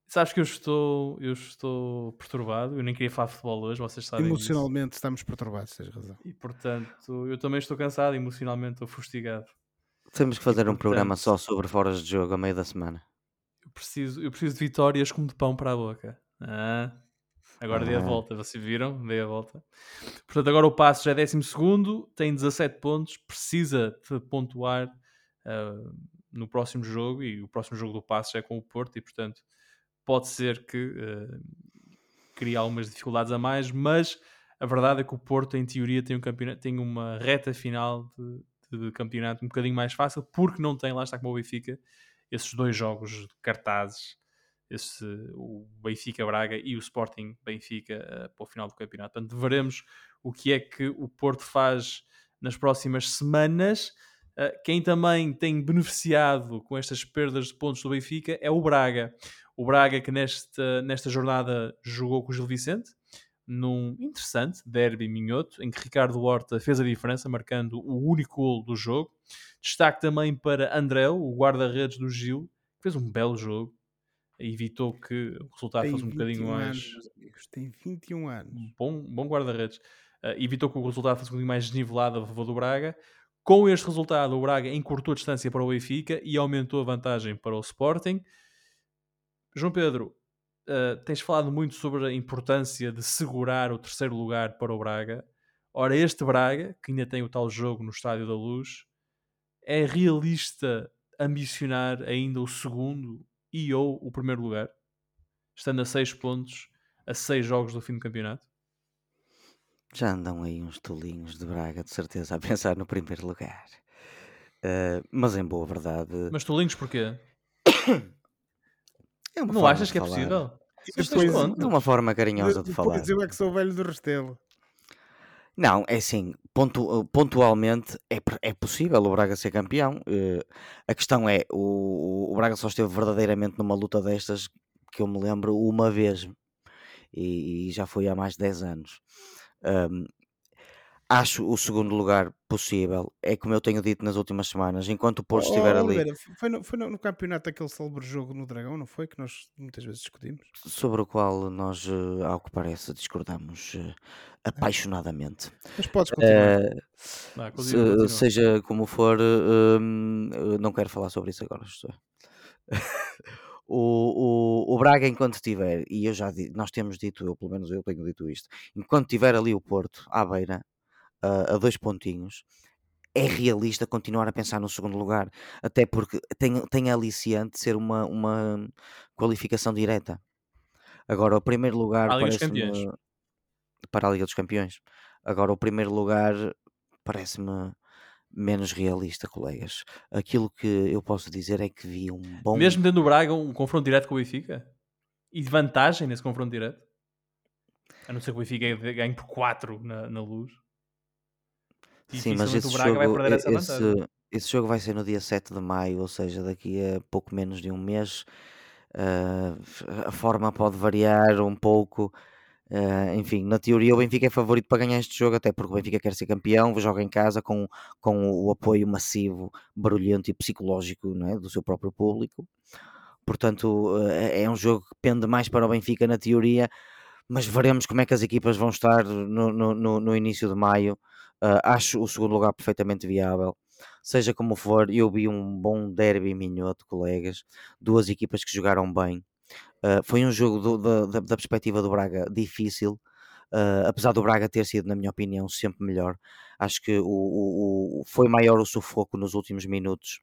Sabes que eu estou, eu estou perturbado, eu nem queria falar de futebol hoje, vocês sabem Emocionalmente disso. estamos perturbados, tens razão. E portanto, eu também estou cansado, emocionalmente estou fustigado. Temos que fazer e, um portanto, programa só sobre foras de jogo a meio da semana. Eu preciso, eu preciso de vitórias como de pão para a boca. Ah, agora ah. dei a volta, vocês viram? Dei a volta. Portanto, agora o passo já é 12, tem 17 pontos, precisa de pontuar uh, no próximo jogo e o próximo jogo do passo é com o Porto e portanto pode ser que uh, crie algumas dificuldades a mais, mas a verdade é que o Porto, em teoria, tem, um campeonato, tem uma reta final de, de, campeonato um bocadinho mais fácil, porque não tem, lá está como o Benfica, esses dois jogos de cartazes, esse, o Benfica-Braga e o Sporting-Benfica uh, para o final do campeonato. Portanto, veremos o que é que o Porto faz nas próximas semanas. Uh, quem também tem beneficiado com estas perdas de pontos do Benfica é o Braga. O Braga que nesta, nesta jornada jogou com o Gil Vicente, num interessante derby minhoto, em que Ricardo Horta fez a diferença, marcando o único gol do jogo. Destaque também para André, o guarda-redes do Gil, que fez um belo jogo, evitou que o resultado tem fosse um bocadinho mais. Anos, tem 21 anos. Bom, bom guarda-redes. Uh, evitou que o resultado fosse um bocadinho mais desnivelado a favor do Braga. Com este resultado, o Braga encurtou a distância para o Benfica e aumentou a vantagem para o Sporting. João Pedro, uh, tens falado muito sobre a importância de segurar o terceiro lugar para o Braga. Ora, este Braga, que ainda tem o tal jogo no Estádio da Luz, é realista ambicionar ainda o segundo e ou o primeiro lugar, estando a seis pontos, a seis jogos do fim do campeonato? Já andam aí uns tolinhos de Braga, de certeza, a pensar no primeiro lugar. Uh, mas em boa verdade. Mas tolinhos porquê? É não achas que é possível? Depois, de uma forma carinhosa de, de falar. eu é que sou velho do Restelo. Não, é assim, pontu, pontualmente é, é possível o Braga ser campeão. Uh, a questão é, o, o Braga só esteve verdadeiramente numa luta destas, que eu me lembro, uma vez. E, e já foi há mais de 10 anos. Um, acho o segundo lugar possível. É como eu tenho dito nas últimas semanas. Enquanto o Porto oh, estiver ali. Foi, no, foi no, campeonato aquele célebre jogo no Dragão, não foi? Que nós muitas vezes discutimos. Sobre o qual nós, eh, ao que parece, discordamos uh, apaixonadamente. Mas podes continuar. Uh, não, continua, se, seja como for, uh, não quero falar sobre isso agora. o, o, o Braga, enquanto tiver, e eu já nós temos dito, eu pelo menos eu tenho dito isto, enquanto tiver ali o Porto à beira, a, a dois pontinhos, é realista continuar a pensar no segundo lugar, até porque tem, tem a aliciante de ser uma, uma qualificação direta. Agora, o primeiro lugar para a Liga dos Campeões. Agora, o primeiro lugar parece-me menos realista, colegas. Aquilo que eu posso dizer é que vi um bom. Mesmo dentro do Braga, um confronto direto com o Benfica? E de vantagem nesse confronto direto? A não ser que o Benfica ganhe por 4 na, na luz. Sim, mas esse jogo, esse, esse jogo vai ser no dia 7 de maio, ou seja, daqui a pouco menos de um mês. Uh, a forma pode variar um pouco. Uh, enfim, na teoria o Benfica é favorito para ganhar este jogo, até porque o Benfica quer ser campeão, joga em casa com, com o apoio massivo, barulhento e psicológico não é? do seu próprio público. Portanto, uh, é um jogo que pende mais para o Benfica na teoria, mas veremos como é que as equipas vão estar no, no, no início de maio. Uh, acho o segundo lugar perfeitamente viável. Seja como for, eu vi um bom derby minhoto, colegas, duas equipas que jogaram bem Uh, foi um jogo do, do, da, da, perspectiva do Braga difícil, uh, apesar do Braga ter sido, na minha opinião, sempre melhor. Acho que o, o, o foi maior o sufoco nos últimos minutos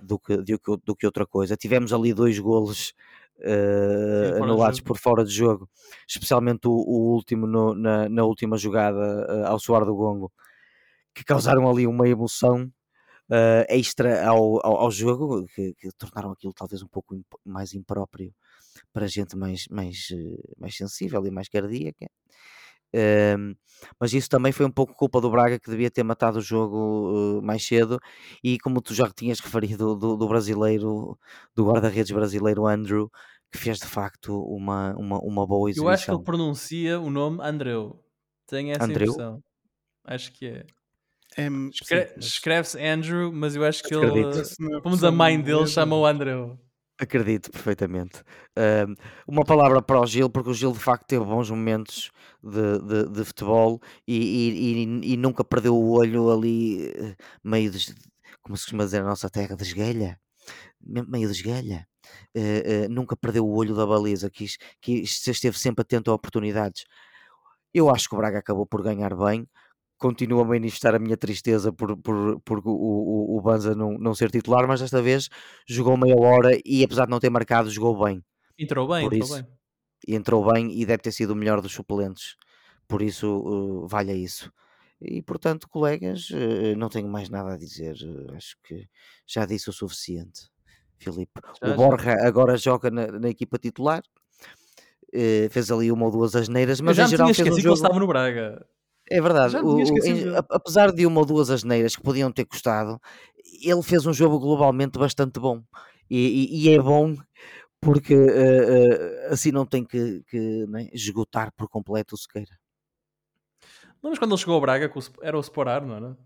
do que, do do que outra coisa. Tivemos ali dois golos uh, anulados por fora de jogo, especialmente o, o último no, na, na, última jogada ao soar do gongo, que causaram ali uma emoção. Extra ao, ao, ao jogo que, que, tornaram aquilo talvez um pouco imp mais impróprio para gente mais, mais, eh, mais sensível e mais cardíaca. Um, mas isso também foi um pouco culpa do Braga que devia ter matado o jogo uh, mais cedo e como tu já tinhas referido do, do brasileiro, do guarda-redes brasileiro Andrew, que fez de facto uma, uma, uma boa exibição. Eu acho que ele pronuncia o nome Andreu. Tenho essa Andreu? impressão. Acho que é. é Escre mas... Escreve-se Andrew, mas eu acho que Acredito. ele. Como a mãe dele chama o Andreu. Acredito perfeitamente. Uma palavra para o Gil, porque o Gil de facto teve bons momentos de, de, de futebol e, e, e, e, nunca perdeu o olho ali, eh, meio de, como se costuma dizer na nossa terra, de esguelha, meio de esguelha. Uh, uh, nunca perdeu o olho da baliza, que, que esteve sempre atento a oportunidades. Eu acho que o Braga acabou por ganhar bem continuo a manifestar a minha tristeza por, por, por o, o, o Banza não, não ser titular, mas desta vez jogou meia hora e apesar de não ter marcado, jogou bem. Entrou bem, por entrou isso, bem. Entrou bem e deve ter sido o melhor dos suplentes, por isso uh, vale isso. E portanto, colegas, uh, não tenho mais nada a dizer, uh, acho que já disse o suficiente. Filipe, já, o Borja já. agora joga na, na equipa titular, fez ali uma ou duas asneiras, mas Eu já em geral fez um jogo... que ele estava no Braga. É verdade, o, em, apesar de uma ou duas asneiras que podiam ter custado, ele fez um jogo globalmente bastante bom. E, e, e é bom porque uh, uh, assim não tem que, que né, esgotar por completo o Sequeira. Não, mas quando ele chegou ao Braga, era o Sporar, não era?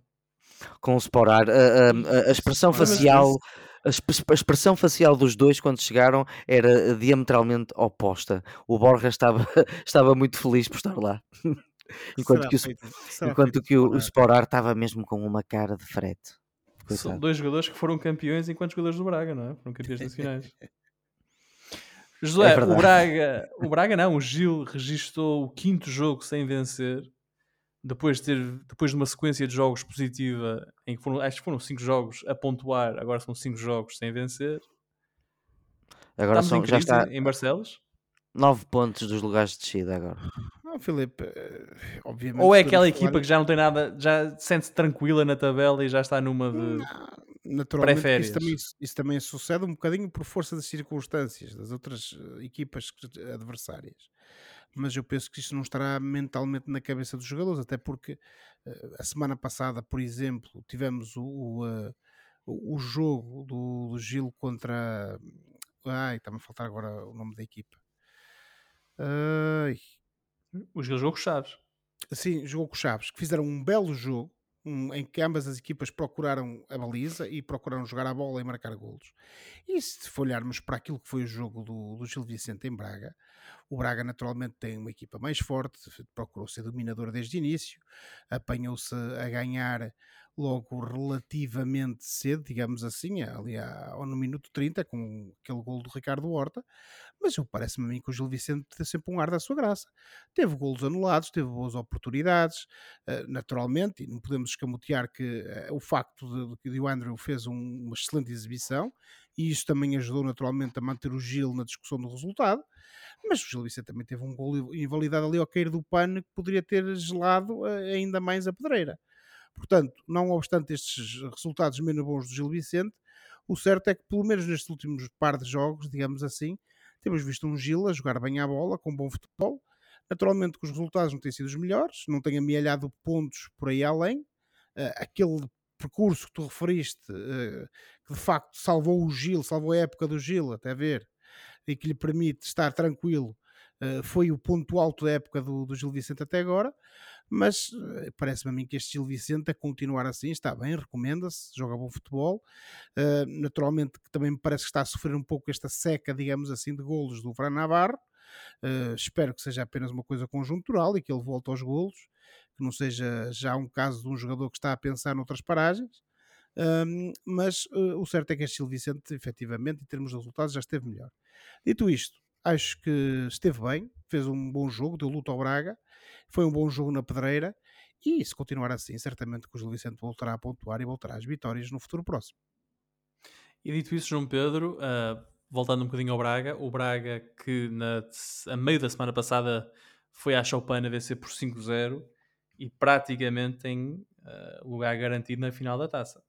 Com o Sporar, a, a, a expressão facial. A expressão facial dos dois quando chegaram era diametralmente oposta. O Borja estava, estava muito feliz por estar lá. enquanto que, o, enquanto que o, o Sporar estava mesmo com uma cara de frete. São dois jogadores que foram campeões enquanto jogadores do Braga, não é? Foram campeões nacionais. Josué, é o Braga, o Braga não, o Gil registou o quinto jogo sem vencer, depois de, ter, depois de uma sequência de jogos positiva, em que foram, acho que foram cinco jogos a pontuar, agora são cinco jogos sem vencer. Agora são, já está em Barcelos? nove pontos dos lugares de descida agora. Não, Filipe, eh, obviamente. Ou é aquela equipa falar... que já não tem nada, já sente-se tranquila na tabela e já está numa de. Naturalmente, isso também, isso também sucede um bocadinho por força das circunstâncias das outras eh, equipas adversárias. Mas eu penso que isso não estará mentalmente na cabeça dos jogadores, até porque uh, a semana passada, por exemplo, tivemos o, o, o jogo do, do Gil contra. Ai, está-me a faltar agora o nome da equipa. Ai, o jogo com Chaves. Sim, jogou com Chaves, que fizeram um belo jogo um, em que ambas as equipas procuraram a baliza e procuraram jogar a bola e marcar golos. E se olharmos para aquilo que foi o jogo do, do Gil Vicente em Braga, o Braga naturalmente tem uma equipa mais forte, procurou ser dominador desde o início, apanhou-se a ganhar logo relativamente cedo, digamos assim, ali no minuto 30, com aquele gol do Ricardo Horta, mas parece-me a mim que o Gil Vicente tem sempre um ar da sua graça. Teve golos anulados, teve boas oportunidades, uh, naturalmente, e não podemos escamotear que uh, o facto de, que o Andrew fez um, uma excelente exibição, e isso também ajudou naturalmente a manter o Gil na discussão do resultado, mas o Gil Vicente também teve um gol invalidado ali ao cair do pano que poderia ter gelado uh, ainda mais a pedreira. Portanto, não obstante estes resultados menos bons do Gil Vicente, o certo é que, pelo menos nestes últimos par de jogos, digamos assim, temos visto um Gil a jogar bem a bola, com bom futebol. Naturalmente que os resultados não têm sido os melhores, não tem amealhado pontos por aí além. Uh, aquele percurso que tu referiste, uh, que de facto salvou o Gil, salvou a época do Gil, até ver, e que lhe permite estar tranquilo, uh, foi o ponto alto da época do, do Gil Vicente até agora, mas uh, parece-me a mim que este Gil Vicente a continuar assim está bem, recomenda-se, joga bom futebol, uh, naturalmente que também me parece que está a sofrer um pouco esta seca, digamos assim, de golos do Fran Navarro, espero que seja apenas uma coisa conjuntural e que ele volte aos golos, que não seja já um caso de um jogador que está a pensar noutras paragens, um, mas uh, o certo é que este Gil Vicente, efetivamente, em termos de resultados, já esteve melhor. Dito isto, acho que esteve bem, fez um bom jogo, deu luta ao Braga, foi um bom jogo na pedreira, e se continuar assim, certamente que o Gil Vicente voltará a pontuar e voltará às vitórias no futuro próximo. E dito isso, João Pedro, uh, voltando um bocadinho ao Braga, o Braga que na, a meio da semana passada foi à Choupana vencer por 5-0 e praticamente tem uh, lugar garantido na final da taça.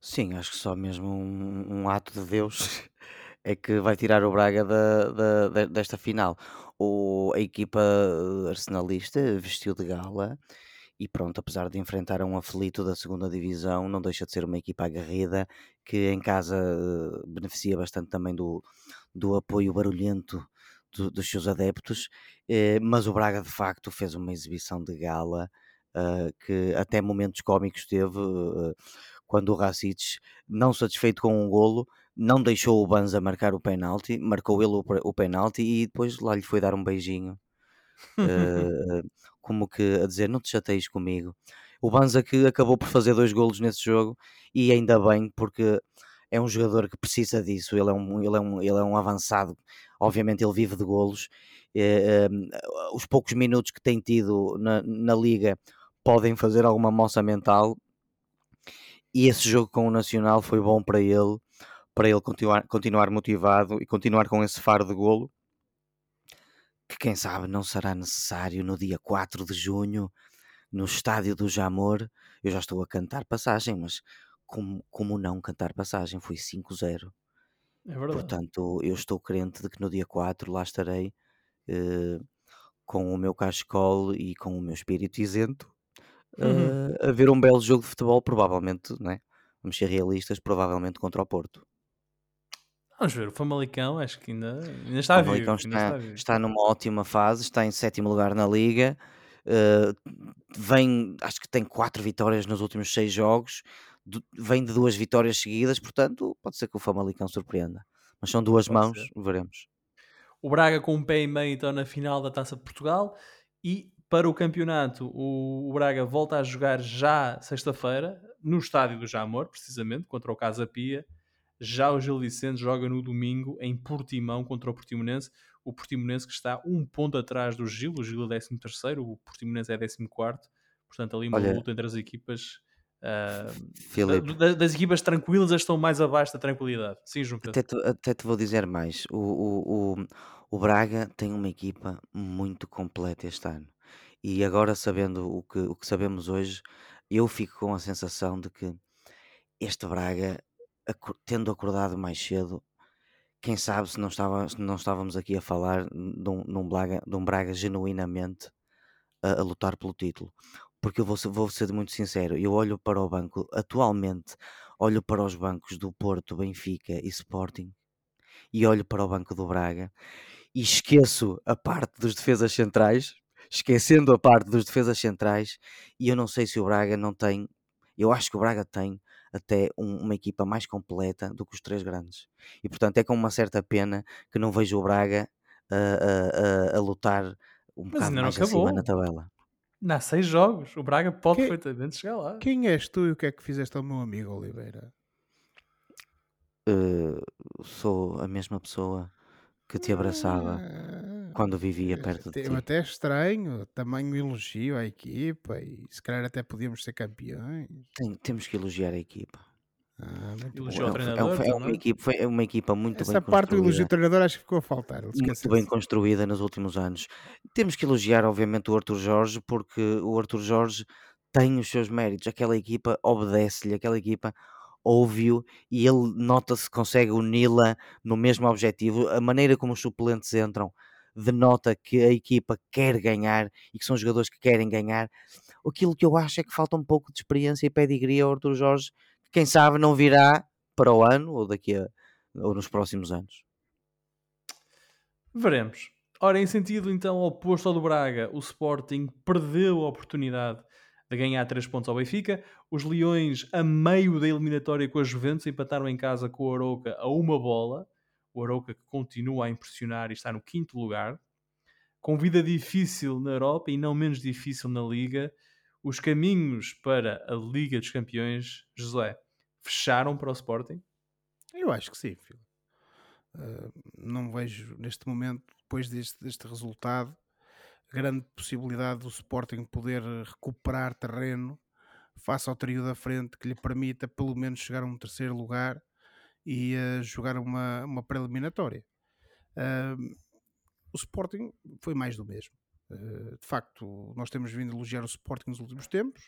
Sim, acho que só mesmo um, um ato de Deus é que vai tirar o Braga da, da- desta final. O, a equipa arsenalista vestiu de gala e pronto, apesar de enfrentar um aflito da segunda divisão, não deixa de ser uma equipa aguerrida que em casa eh, beneficia bastante também do, do apoio barulhento do- dos seus adeptos, eh, mas o Braga de facto fez uma exibição de gala eh, que até momentos cómicos teve. eh, quando o Racic, não satisfeito com um golo, não deixou o Banza marcar o penalti, marcou ele o, o penalti e depois lá lhe foi dar um beijinho. uh, como que a dizer, não te chateies comigo. O Banza que acabou por fazer dois golos nesse jogo e ainda bem porque é um jogador que precisa disso, ele é um, ele é um, ele é um avançado, obviamente ele vive de golos, uh, os poucos minutos que tem tido na, na liga podem fazer alguma moça mental e esse jogo com o Nacional foi bom para ele, para ele continuar, continuar motivado e continuar com esse faro de golo, que quem sabe não será necessário no dia 4 de junho, no estádio do Jamor. Eu já estou a cantar passagem, mas como, como não cantar passagem? Foi 5-0. É verdade. Portanto, eu estou crente de que no dia 4 lá estarei eh, com o meu cachecol e com o meu espírito isento uhum. uh, a ver um belo jogo de futebol, provavelmente, né? vamos ser realistas, provavelmente contra o Porto. Vamos ver, o Famalicão acho que ainda, ainda está o Famalicão vivo, está, está, está, numa ótima fase, está em sétimo lugar na Liga, uh, vem, acho que tem quatro vitórias nos últimos seis jogos, do, vem de duas vitórias seguidas, portanto pode ser que o Famalicão surpreenda. Mas são duas pode mãos, ser. veremos. O Braga com um pé e meio então na final da Taça de Portugal e para o campeonato, o, o Braga volta a jogar já sexta-feira, no estádio do Jamor, precisamente, contra o Casa Pia. Já o Gil Vicente joga no domingo em Portimão contra o Portimonense. O Portimonense que está um ponto atrás do Gil, o Gil é 13, o Portimonense é 14. Portanto, ali uma Olha, luta entre as equipas. Uh, da, das equipas tranquilas estão mais abaixo da tranquilidade. Sim, João até te, até te vou dizer mais. O, o, o, o Braga tem uma equipa muito completa este ano. E agora, sabendo o que, o que sabemos hoje, eu fico com a sensação de que este Braga, tendo acordado mais cedo, quem sabe se não, estava, se não estávamos aqui a falar de um, de um, Braga, de um Braga genuinamente a, a lutar pelo título. Porque eu vou vou ser muito sincero, eu olho para o banco, atualmente, olho para os bancos do Porto, Benfica e Sporting, e olho para o banco do Braga, e esqueço a parte dos defesas centrais, esquecendo a parte dos defesas centrais, e eu não sei se o Braga não tem, eu acho que o Braga tem até um, uma equipa mais completa do que os três grandes. E portanto é com uma certa pena que não vejo o Braga a, a, a, a lutar um Mas bocado mais acima na tabela. Há seis jogos, o Braga pode quem, perfeitamente chegar lá. Quem és tu e o que é que fizeste ao meu amigo Oliveira? Uh, sou a mesma pessoa que te abraçava. Quando vivia perto de ti. Até estranho, tamanho elogio à equipa e se calhar até podíamos ser campeões. Tem, temos que elogiar a equipa. Ah, treinador. É, é, uma equipa, foi uma equipa muito Essa bem parte do elogio ao treinador acho que ficou a faltar. Muito bem construída nos últimos anos. Temos que elogiar, obviamente, o Arthur Jorge, porque o Arthur Jorge tem os seus méritos. Aquela equipa obedece-lhe, aquela equipa ouve-o e ele nota-se que consegue uni-la no mesmo objetivo. A maneira como os suplentes entram denota que a equipa quer ganhar e que são jogadores que querem ganhar. Aquilo que eu acho é que falta um pouco de experiência e pedigree ao Arthur Jorge, que quem sabe não virá para o ano ou daqui a ou nos próximos anos. Veremos. Ora, em sentido então oposto ao do Braga, o Sporting perdeu a oportunidade de ganhar 3 pontos ao Benfica. Os Leões, a meio da eliminatória com a Juventus, empataram em casa com o Arouca a uma bola. O Arouca que continua a impressionar e está no quinto lugar. Com vida difícil na Europa e não menos difícil na Liga, os caminhos para a Liga dos Campeões, José, fecharam para o Sporting? Eu acho que sim, filho. Uh, não vejo neste momento, depois deste, deste resultado, grande possibilidade do Sporting poder recuperar terreno face ao trio da frente que lhe permita pelo menos chegar a um terceiro lugar e jogar uma, uma pré-eliminatória. Uh, o Sporting foi mais do mesmo. Uh, de facto, nós temos vindo elogiar o Sporting nos últimos tempos,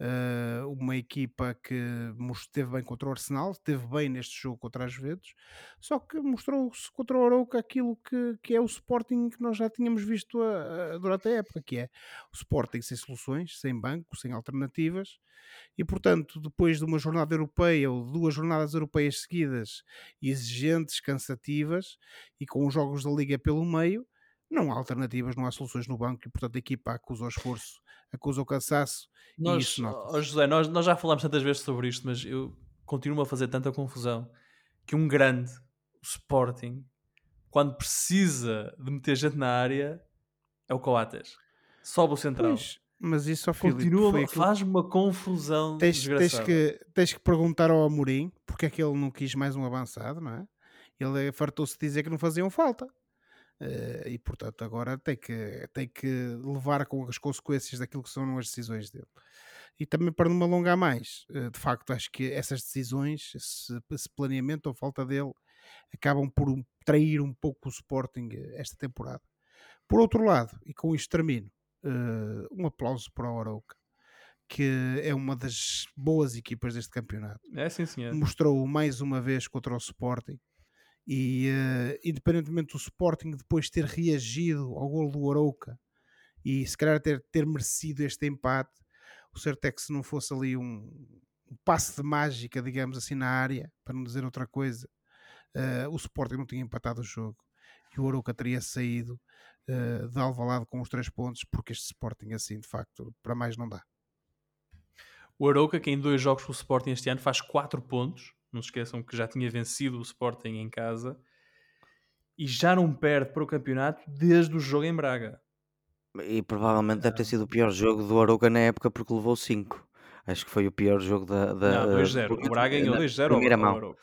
Uh, uma equipa que esteve bem contra o Arsenal, esteve bem neste jogo contra as Juventus, só que mostrou-se contra o Arouca aquilo que, que é o Sporting que nós já tínhamos visto a, a, durante a época, que é o Sporting sem soluções, sem banco, sem alternativas, e portanto, depois de uma jornada europeia ou duas jornadas europeias seguidas, exigentes, cansativas, e com os jogos da Liga pelo meio, não há alternativas, não há soluções no banco e, portanto, a equipa acusa o esforço, acusa o cansaço nós, e isso nota. José, nós, nós já falámos tantas vezes sobre isto, mas eu continuo a fazer tanta confusão que um grande, o Sporting, quando precisa de meter gente na área, é o Coates. Sobe o central. Pois, mas isso Continua, Filipe, faz-me uma confusão tens, tens, que, tens que perguntar ao Amorim porque é que ele não quis mais um avançado, não é? Ele fartou-se de dizer que não faziam falta. Uh, e portanto agora tem que, tem que levar com as consequências daquilo que são as decisões dele. E também para não me alongar mais, uh, de facto, acho que essas decisões, esse, esse, planeamento ou falta dele, acabam por um, trair um pouco o Sporting eh, esta temporada. Por outro lado, e com isto termino, uh, um aplauso para o Arauca, que é uma das boas equipas deste campeonato. É, sim, senhor. Mostrou mais uma vez contra o Sporting e uh, independentemente do Sporting depois ter reagido ao gol do Arouca e se calhar ter, ter merecido este empate, o certo é que se não fosse ali um, um de mágica, digamos assim, na área, para não dizer outra coisa, uh, o Sporting não tinha empatado o jogo e o Arouca teria saído uh, de Alvalade com os três pontos, porque este Sporting assim, de facto, para mais não dá. O Arouca, que em dois jogos com o Sporting este ano faz quatro pontos, não se esqueçam que já tinha vencido o Sporting em casa e já não perde para o campeonato desde o jogo em Braga. E provavelmente deve ter sido o pior jogo do Arouca na época porque levou 5. Acho que foi o pior jogo da. da não, 2-0. O Braga ganhou 2-0 primeira mão.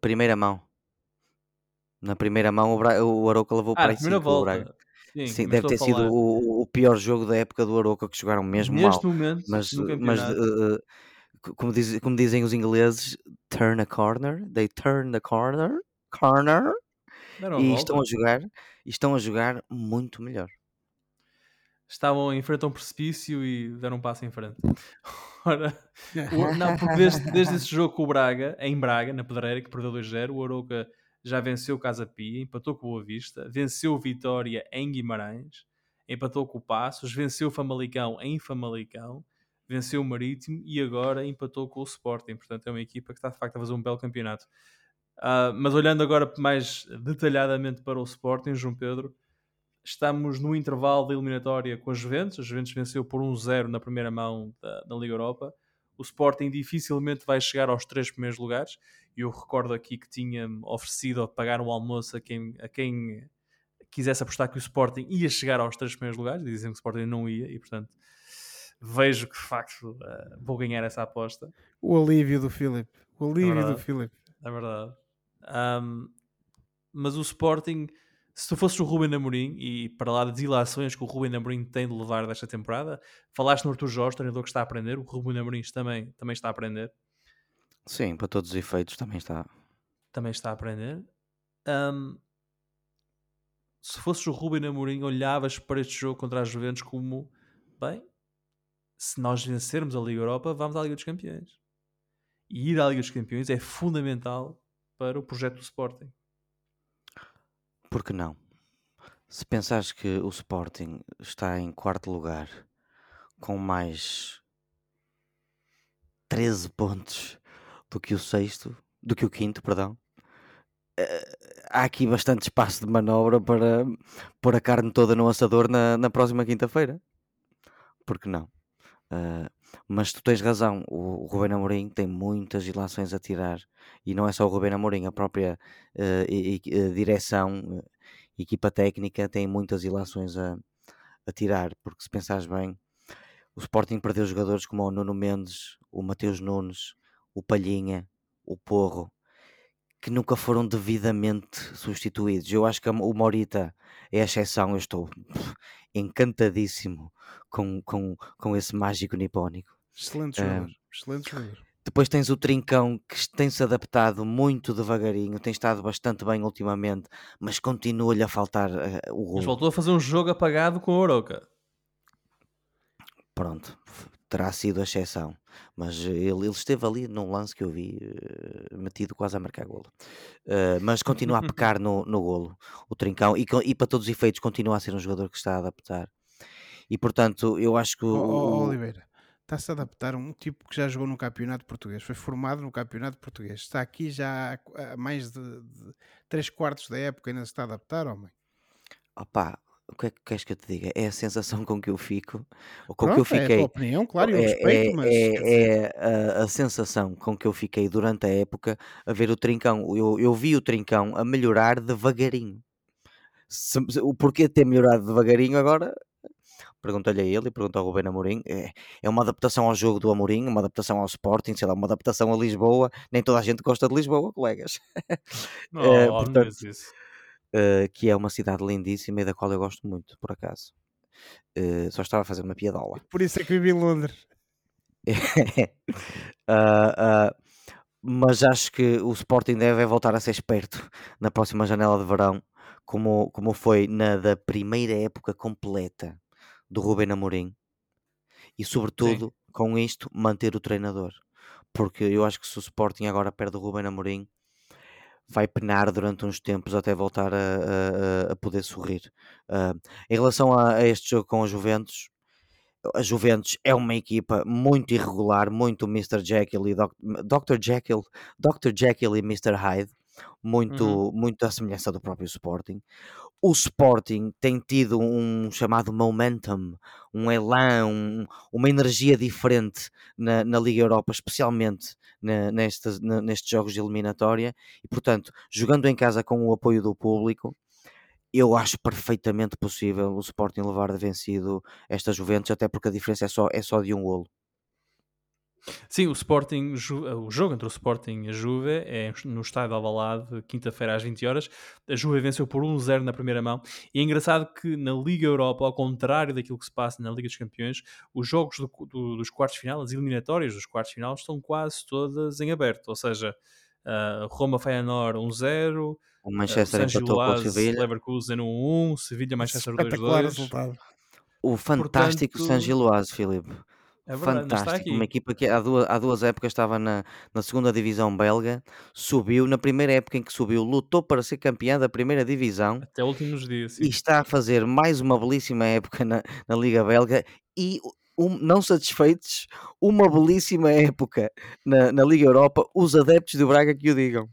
Primeira mão. Na primeira mão o, Bra... o Arouca levou ah, para aí 5 o Braga. Sim, Sim deve ter sido o, o, pior jogo da época do Arouca que jogaram mesmo Neste mal. momento, mas, mas uh, como, diz, como dizem os ingleses, turn a corner, they turn the corner, corner, e estão a jogar, estão a jogar muito melhor. Estavam em frente a um precipício e deram um passo em frente. Ora, o, não, porque desde, desde esse jogo com o Braga, em Braga, na Pedreira, que perdeu 2-0, o Arouca já venceu o Casa Pia, empatou com o Boa Vista, venceu o Vitória em Guimarães, empatou com o Passos, venceu o Famalicão em Famalicão, venceu o Marítimo e agora empatou com o Sporting. Portanto, é uma equipa que está de facto a fazer um belo campeonato. Uh, mas olhando agora mais detalhadamente para o Sporting, João Pedro, estamos no intervalo da eliminatória com a Juventus. A Juventus venceu por 1-0 na primeira mão da, da, Liga Europa. O Sporting dificilmente vai chegar aos três primeiros lugares. Eu recordo aqui que tinha oferecido a pagar um almoço a quem, a quem quisesse apostar que o Sporting ia chegar aos três primeiros lugares. Dizem que o Sporting não ia e, portanto, vejo que de facto uh, vou ganhar essa aposta. O alívio do Philip. O alívio é do Philip. É verdade. Um, mas o Sporting, se tu fosses o Ruben Amorim e para lá das ilações que o Ruben Amorim tem de levar desta temporada, falaste no Arthur Jorge, treinador que está a aprender, o Ruben Amorim também, também está a aprender. Sim, para todos os efeitos também está. Também está a aprender. Um, se fosses o Ruben Amorim, olhavas para este jogo contra as Juventus como bem, se nós vencermos a Liga Europa, vamos à Liga dos Campeões. E ir à Liga dos Campeões é fundamental para o projeto do Sporting. Por que não? Se pensares que o Sporting está em quarto lugar com mais 13 pontos do que o sexto, do que o quinto, perdão, há aqui bastante espaço de manobra para pôr a carne toda no assador na, na próxima quinta-feira. Porque não? Uh, mas tu tens razão, o, o Rubén Amorim tem muitas ilações a tirar e não é só o Rubén Amorim, a própria uh, e, e, direção, equipa técnica tem muitas ilações a, a tirar, porque se pensares bem, o Sporting perdeu jogadores como o Nuno Mendes, o Mateus Nunes, o Palhinha, o Porro, que nunca foram devidamente substituídos. Eu acho que o Morita é a exceção, eu estou encantadíssimo com, com, com esse mágico nipónico. Excelente jogador, uh, excelente jogador. Depois tens o Trincão que tem-se adaptado muito devagarinho, tem estado bastante bem ultimamente, mas continua-lhe a faltar uh, o gol. Mas voltou a fazer um jogo apagado com a Oroca. Pronto, terá sido a exceção. Mas ele, ele, esteve ali num lance que eu vi, uh, metido quase a marcar golo. Uh, mas continua a pecar no, no golo, o Trincão, e, e, para todos os efeitos continua a ser um jogador que está a adaptar. E portanto, eu acho que. O, oh, oh, Oliveira, está-se a adaptar um tipo que já jogou no campeonato português, foi formado no campeonato português, está aqui já há mais de, de 3 quartos da época, ainda se está a adaptar, homem. Opa, o que é que queres que eu te diga? É a sensação com que eu fico, ou com Pronto, que eu fiquei. É a tua opinião, claro, eu é, respeito, é, mas. É, é a, a, sensação com que eu fiquei durante a época a ver o Trincão. Eu, eu vi o Trincão a melhorar devagarinho. Se, o porquê ter melhorado devagarinho agora pergunta-lhe a ele e pergunta ao Rubén Amorim. É, é uma adaptação ao jogo do Amorim, uma adaptação ao Sporting, sei lá, uma adaptação a Lisboa. Nem toda a gente gosta de Lisboa, colegas. Não, é, portanto, isso uh, que é uma cidade lindíssima e da qual eu gosto muito, por acaso. Uh, só estava a fazer uma piadola. Por isso é que vivi em Londres. uh, mas acho que o Sporting deve voltar a ser esperto na próxima janela de verão, como, como foi na da primeira época completa do Ruben Amorim. E sobretudo, Sim. com isto, manter o treinador. Porque eu acho que se o Sporting agora perde o Ruben Amorim, vai penar durante uns tempos até voltar a, a, a poder sorrir. Uh, em relação a, a, este jogo com a Juventus, a Juventus é uma equipa muito irregular, muito Mr. Jekyll e Dr. Jekyll, Dr. Jekyll e Mr. Hyde, muito, uhum. muito à semelhança do próprio Sporting o Sporting tem tido um chamado momentum, um elan, um, uma energia diferente na, na, Liga Europa, especialmente na, nestes, na, nestes jogos de eliminatória, e portanto, jogando em casa com o apoio do público, eu acho perfeitamente possível o Sporting levar de vencido esta Juventus, até porque a diferença é só, é só de um golo. Sim, o Sporting, o jogo entre o Sporting e a Juve é no estádio Alvalade, quinta-feira às 20 horas. A Juve venceu por 1-0 na primeira mão. E é engraçado que na Liga Europa, ao contrário daquilo que se passa na Liga dos Campeões, os jogos do, do, dos quartos final, as eliminatórias dos quartos final, estão quase todas em aberto. Ou seja, uh, Roma Feyenoord 1-0, o Manchester uh, empatou com o Sevilha, Leverkusen 1-1, Sevilha Manchester 2-2. O fantástico Portanto, San Giloase, Filipe. É verdade, Fantástico, uma equipa que há duas, há duas épocas estava na, na segunda divisão belga, subiu, na primeira época em que subiu, lutou para ser campeã da primeira divisão até últimos dias sim. e está a fazer mais uma belíssima época na, na Liga Belga e um, não satisfeitos, uma belíssima época na, na Liga Europa, os adeptos do Braga que o digam.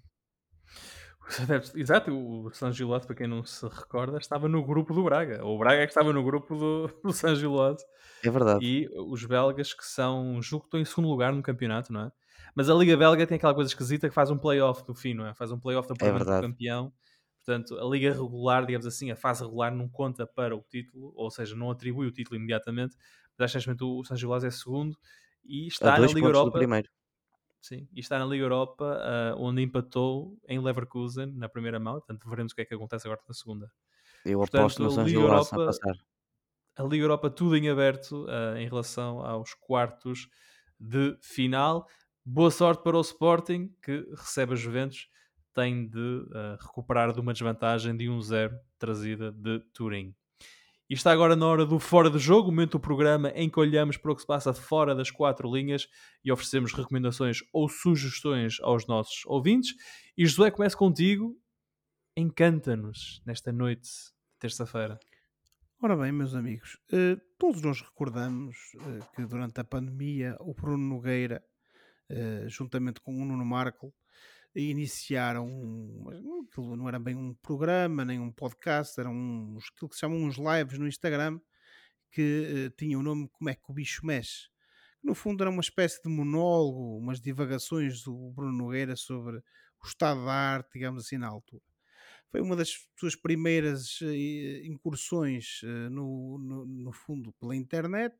Exato, o San Gilloise, para quem não se recorda, estava no grupo do Braga. O Braga é que estava no grupo do, do San Gilloise. É verdade. E os belgas que são, julgo que estão em segundo lugar no campeonato, não é? Mas a Liga Belga tem aquela coisa esquisita que faz um playoff no fim, não é? Faz um playoff da é do campeão. Portanto, a Liga regular, digamos assim, a fase regular não conta para o título, ou seja, não atribui o título imediatamente. Mas que o San Gilloise é segundo e está na Liga Europa. primeiro. Sim, e está na Liga Europa, uh, onde empatou em Leverkusen na primeira mão. Portanto, veremos o que é que acontece agora na segunda. Eu Portanto, aposto no San Europa, a passar. A Liga Europa tudo em aberto uh, em relação aos quartos de final. Boa sorte para o Sporting, que recebe a Juventus. Tem de uh, recuperar de uma desvantagem de 1-0 trazida de Turim. E está agora na hora do Fora de Jogo, momento do programa em que olhamos para o que se passa fora das quatro linhas e oferecemos recomendações ou sugestões aos nossos ouvintes. E José, começa contigo. Encanta-nos nesta noite de terça-feira. Ora bem, meus amigos, eh, todos nós recordamos eh, que durante a pandemia o Bruno Nogueira, eh, juntamente com o Nuno Marco, iniciaram, aquilo não era bem um programa, nem um podcast, eram uns, aquilo que se chamam uns lives no Instagram, que tinha o nome Como é que o bicho mexe. No fundo era uma espécie de monólogo, umas divagações do Bruno Nogueira sobre o estado da arte, digamos assim, na altura. Foi uma das suas primeiras uh, incursões uh, no, no, no, fundo pela internet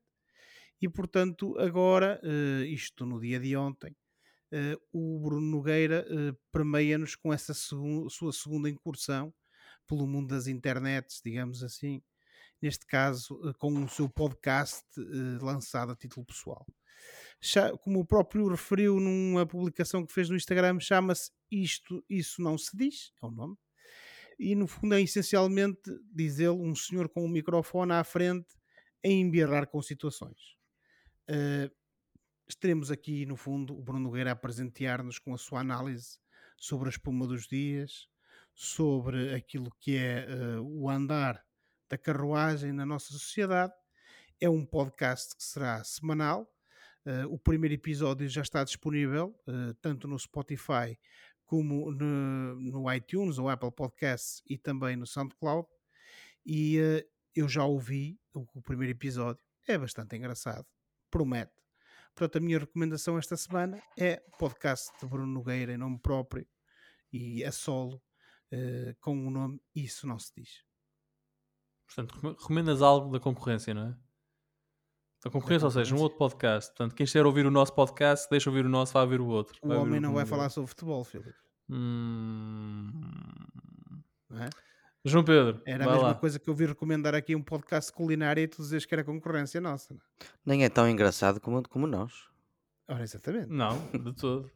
e, portanto, agora, isto no dia de ontem, o Bruno Nogueira permeia-nos com essa sua segunda incursão pelo mundo das internets, digamos assim, neste caso com o seu podcast lançado a título pessoal. Como o próprio referiu numa publicação que fez no Instagram, chama-se Isto, Isso Não Se Diz, é o nome, e no fundo é essencialmente, diz ele, um senhor com um microfone à frente a embirrar com situações. Uh, Estaremos aqui, no fundo, o Bruno Nogueira a presentear-nos com a sua análise sobre a espuma dos dias, sobre aquilo que é uh, o andar da carruagem na nossa sociedade. É um podcast que será semanal. Uh, o primeiro episódio já está disponível, uh, tanto no Spotify como no, no, iTunes ou Apple Podcasts e também no SoundCloud. E eu já ouvi o, o primeiro episódio. É bastante engraçado. Promete Portanto, a minha recomendação esta semana é o podcast de Bruno Nogueira em nome próprio e a solo uh, com o nome Isso Não Se Diz. Portanto, recomendas algo da concorrência, não é? Da concorrência, ou seja, um outro podcast. Portanto, quem estiver a ouvir o nosso podcast, deixa ouvir o nosso, vai ouvir o outro. O homem não vai falar sobre futebol, Filipe. Hum... É? João Pedro. Era a mesma lá. coisa que eu vi recomendar aqui um podcast culinário e tu dizes que era concorrência nossa. Não? É? Nem é tão engraçado como, como nós. Ora, exatamente. Não, de todo.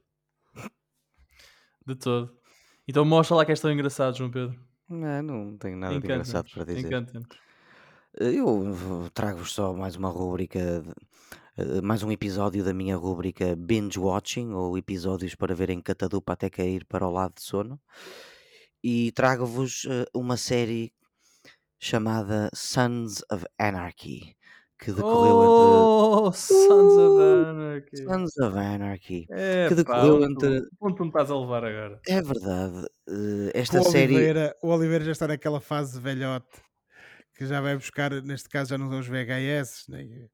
de todo. Então mostra lá que és tão engraçado, João Pedro. Não, não tenho nada de engraçado para dizer. Eh, eu trago-vos só mais uma rubrica, de, eh, mais um episódio da minha rubrica Binge Watching, ou episódios para ver em catadupa até cair para o lado de sono. E trago-vos uh, uma série chamada Sons of Anarchy que decorreu oh, entre Sons of Anarchy. Sons of Anarchy é, que decorreu pá, entre tu me estás a levar agora. É verdade uh, esta o série Oliveira, o Oliveira já está naquela fase velhote que já vai buscar neste caso já não são os VHS nem,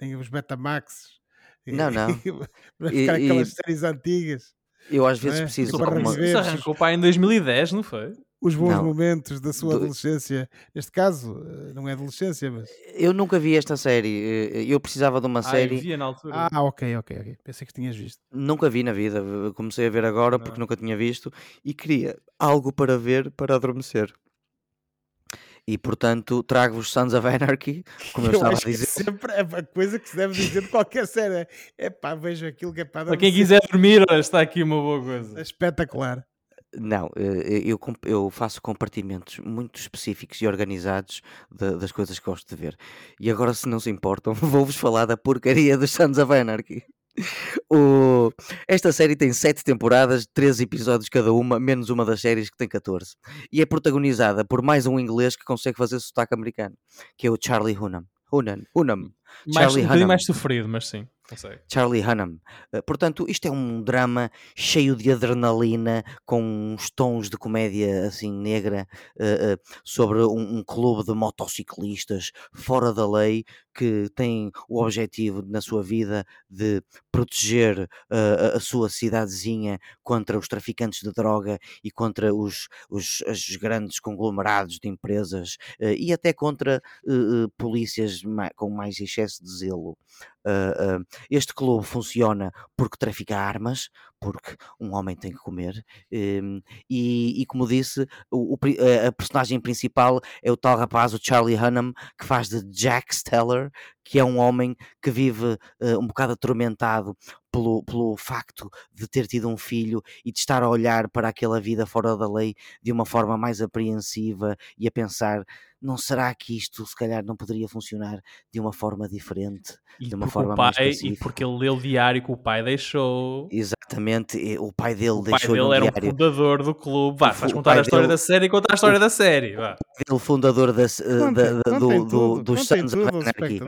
nem os Betamax não, não vai buscar e, aquelas e... séries antigas eu às vezes é? preciso de alguma... Isso arrancou para em 2010, não foi? Os bons não. momentos da sua Do... adolescência. Neste caso, eh, não é adolescência, mas. Eu nunca vi esta série. Eh, eu precisava de uma ah, série. Eu via na altura. Ah, ok, ok, ok. Pensei que tinhas visto. Nunca vi na vida. Comecei a ver agora não. porque nunca tinha visto e queria algo para ver para adormecer. E portanto trago-vos Sons of Anarchy, como eu, eu estava a dizer. Que sempre é a coisa que se deve dizer de qualquer série. É pá, vejo aquilo que é para. Para quem quiser dormir, está aqui uma boa coisa. É espetacular. Não, eh, eu, eu faço compartimentos muito específicos e organizados de, das coisas que gosto de ver. E agora, se não se importam, vou-vos falar da porcaria dos Sons of Anarchy. O... Esta série tem 7 temporadas, 13 episódios cada uma, menos uma das séries que tem 14. E é protagonizada por mais um inglês que consegue fazer sotaque americano, que é o Charlie Hunnam. Hunnam. Hunnam. Mais, Charlie um bocadinho mais sofrido, mas sim. Charlie Hunnam. Uh, portanto, isto é um drama cheio de adrenalina, com uns tons de comédia assim negra, uh, uh, sobre um, um, clube de motociclistas fora da lei que tem o objetivo na sua vida de proteger a sua cidadezinha contra os traficantes de droga e contra os, os, os grandes conglomerados de empresas e até contra polícias com mais excesso de zelo. Uh, uh, este clube funciona porque trafica armas, porque um homem tem que comer, um, e, e, como disse, o, o, a personagem principal é o tal rapaz, o Charlie Hunnam, que faz de Jack Steller, que é um homem que vive uh, um bocado atormentado pelo, pelo facto de ter tido um filho e de estar a olhar para aquela vida fora da lei de uma forma mais apreensiva e a pensar não será que isto se calhar não poderia funcionar de uma forma diferente, e de uma forma pai, mais pacífica. E porque ele leu o diário que o pai deixou. Exatamente, o pai dele o deixou pai dele era diário. um fundador do clube. Vá, faz contar a história dele... da série e contar a história da série. Vá. dele, fundador da, uh, Contem, da- do, do, dos Sons of Anarchy.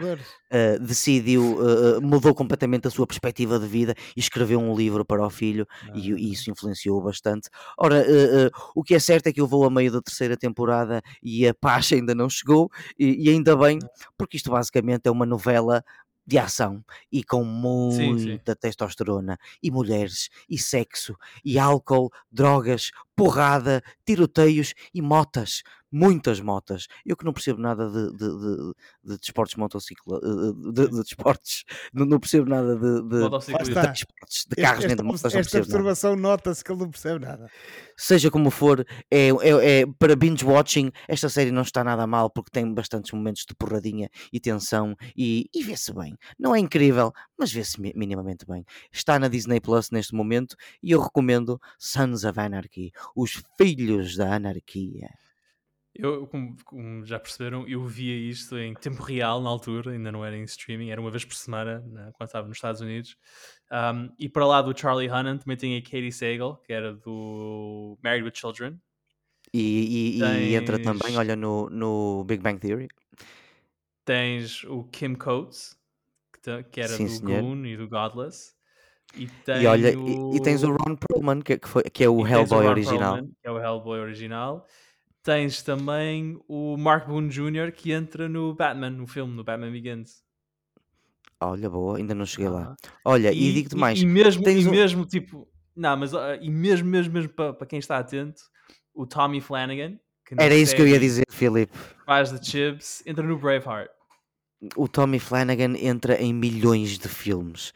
Uh, decidiu, uh, mudou completamente a sua perspectiva de vida e escreveu um livro para o filho e, e isso influenciou bastante. Ora, uh, o que é certo é que eu vou a meio da terceira temporada e a paz ainda não chegou, e, e ainda bem, porque isto basicamente é uma novela de ação e com Sim, sim. muita testosterona e mulheres e sexo e álcool, drogas, porrada, tiroteios e motas, muitas motas. Eu que não percebo nada de, de, de, de desportos motocicla, eh, de, de desportos, não, não percebo nada de, de, desportos, de carros nem de esta, motas, não esta percebo nada perturbação nota-se que ele não percebe nada. seja como for, é, é, é- para binge watching, esta série não está nada mal porque tem bastantes momentos de porradinha e tensão e, e vê-se bem. Não é incrível, mas vê-se mi- minimamente bem. Está na Disney Plus neste momento e eu recomendo Sons of Anarchy, os filhos da anarquia. Eu, como, como já perceberam, eu via isto em tempo real na altura, ainda não era em streaming, era uma vez por semana, na- quando estava nos Estados Unidos. Um, e para lá do Charlie Hunnam também tem a Katie Sagal, que era do Married with Children. E, e- e entra Tens- também, olha, no, no Big Bang Theory. Tens o Kim Coates, que, que era Sim, do senhor. Goon e do Godless. E, E olha, e, e tens o Ron Perlman, que, que, foi, que é o e Hellboy Ron original. Perlman, que é o Hellboy original. Tens também o Mark Boone Jr., que entra no Batman, no filme, no Batman Begins. Olha, boa, ainda não cheguei lá. Aham. Olha, e, digo-te mais, E mesmo, e um- mesmo tipo, não, mas ah, e mesmo, mesmo, mesmo para quem está atento, o Tommy Flanagan, era isso que eu ia dizer, Filipe. faz de Chips, entra no Braveheart. o Tommy Flanagan entra em milhões de filmes.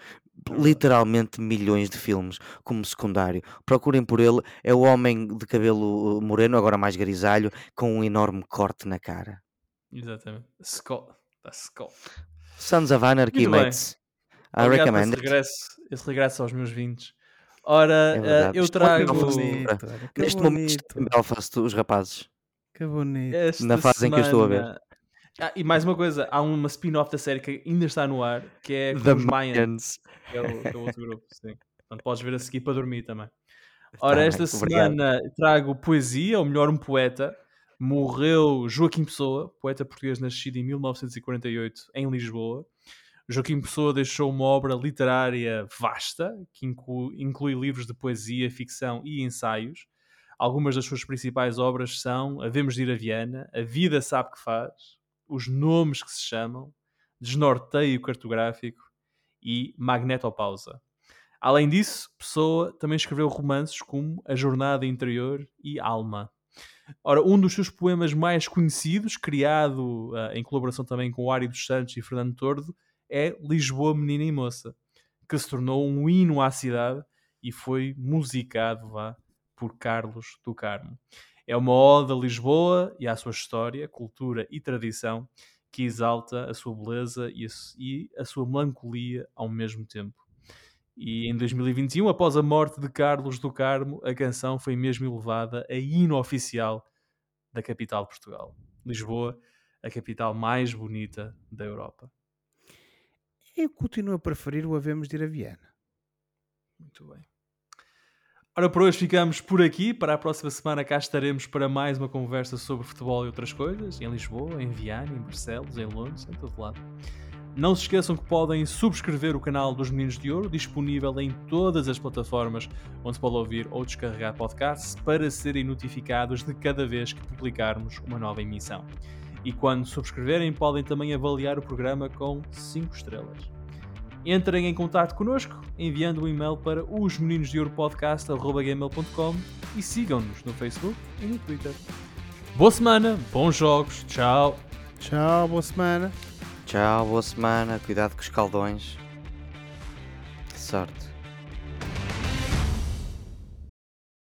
Literalmente milhões de filmes como secundário. Procurem por ele. É o homem de cabelo uh, moreno, agora mais grisalho, com um enorme corte na cara. Exatamente. Skull. Da Skull. Sons of Anarchy, Muito bem. mates. I Obrigado recommend esse it. regresso, esse regresso aos meus 20. Ora, É verdade. eu Isto trago Neste momento em Belfast, os rapazes. que bonito. esta na fase em que eu estou a ver. Ah, e mais uma coisa, há uma spin-off da série que ainda está no ar, que é The os Mayans. Que é o, que é o outro grupo, sim. Portanto, podes ver a seguir para dormir também. Ora, Tá esta obrigado. semana trago poesia, ou melhor, um poeta. Morreu Joaquim Pessoa, poeta português nascido em 1948 em Lisboa. Joaquim Pessoa deixou uma obra literária vasta, que inclu- inclui livros de poesia, ficção e ensaios. Algumas das suas principais obras são Havemos de ir a Viana, A Vida Sabe Que Faz, Os Nomes que se Chamam, Desnorteio Cartográfico e Magnetopausa. Além disso, Pessoa também escreveu romances como A Jornada Interior e Alma. Ora, um dos seus poemas mais conhecidos, criado ah, em colaboração também com o Ari dos Santos e Fernando Tordo, é Lisboa, Menina e Moça, que se tornou um hino à cidade e foi musicado vá, por Carlos do Carmo. É uma ode a Lisboa e à sua história, cultura e tradição, que exalta a sua beleza e a, su- a sua melancolia ao mesmo tempo. E em 2021, após a morte de Carlos do Carmo, a canção foi mesmo elevada a hino oficial da capital de Portugal. Lisboa, a capital mais bonita da Europa. Eu continuo a preferir o Havemos de ir a Viana. Muito bem. Ora, por hoje ficamos por aqui. Para a próxima semana cá estaremos para mais uma conversa sobre futebol e outras coisas. Em Lisboa, em Viana, em Barcelos, em Londres, em todo lado. Não se esqueçam que podem subscrever o canal dos Meninos de Ouro, disponível em todas as plataformas onde se pode ouvir ou descarregar podcasts, para serem notificados de cada vez que publicarmos uma nova emissão. E quando subscreverem, podem também avaliar o programa com 5 estrelas. Entrem em contato connosco enviando um e-mail para os meninos de e sigam-nos no Facebook e no Twitter. Boa semana, bons jogos, tchau! Tchau, boa semana. Tchau, boa semana. Cuidado com os caldões. Que sorte.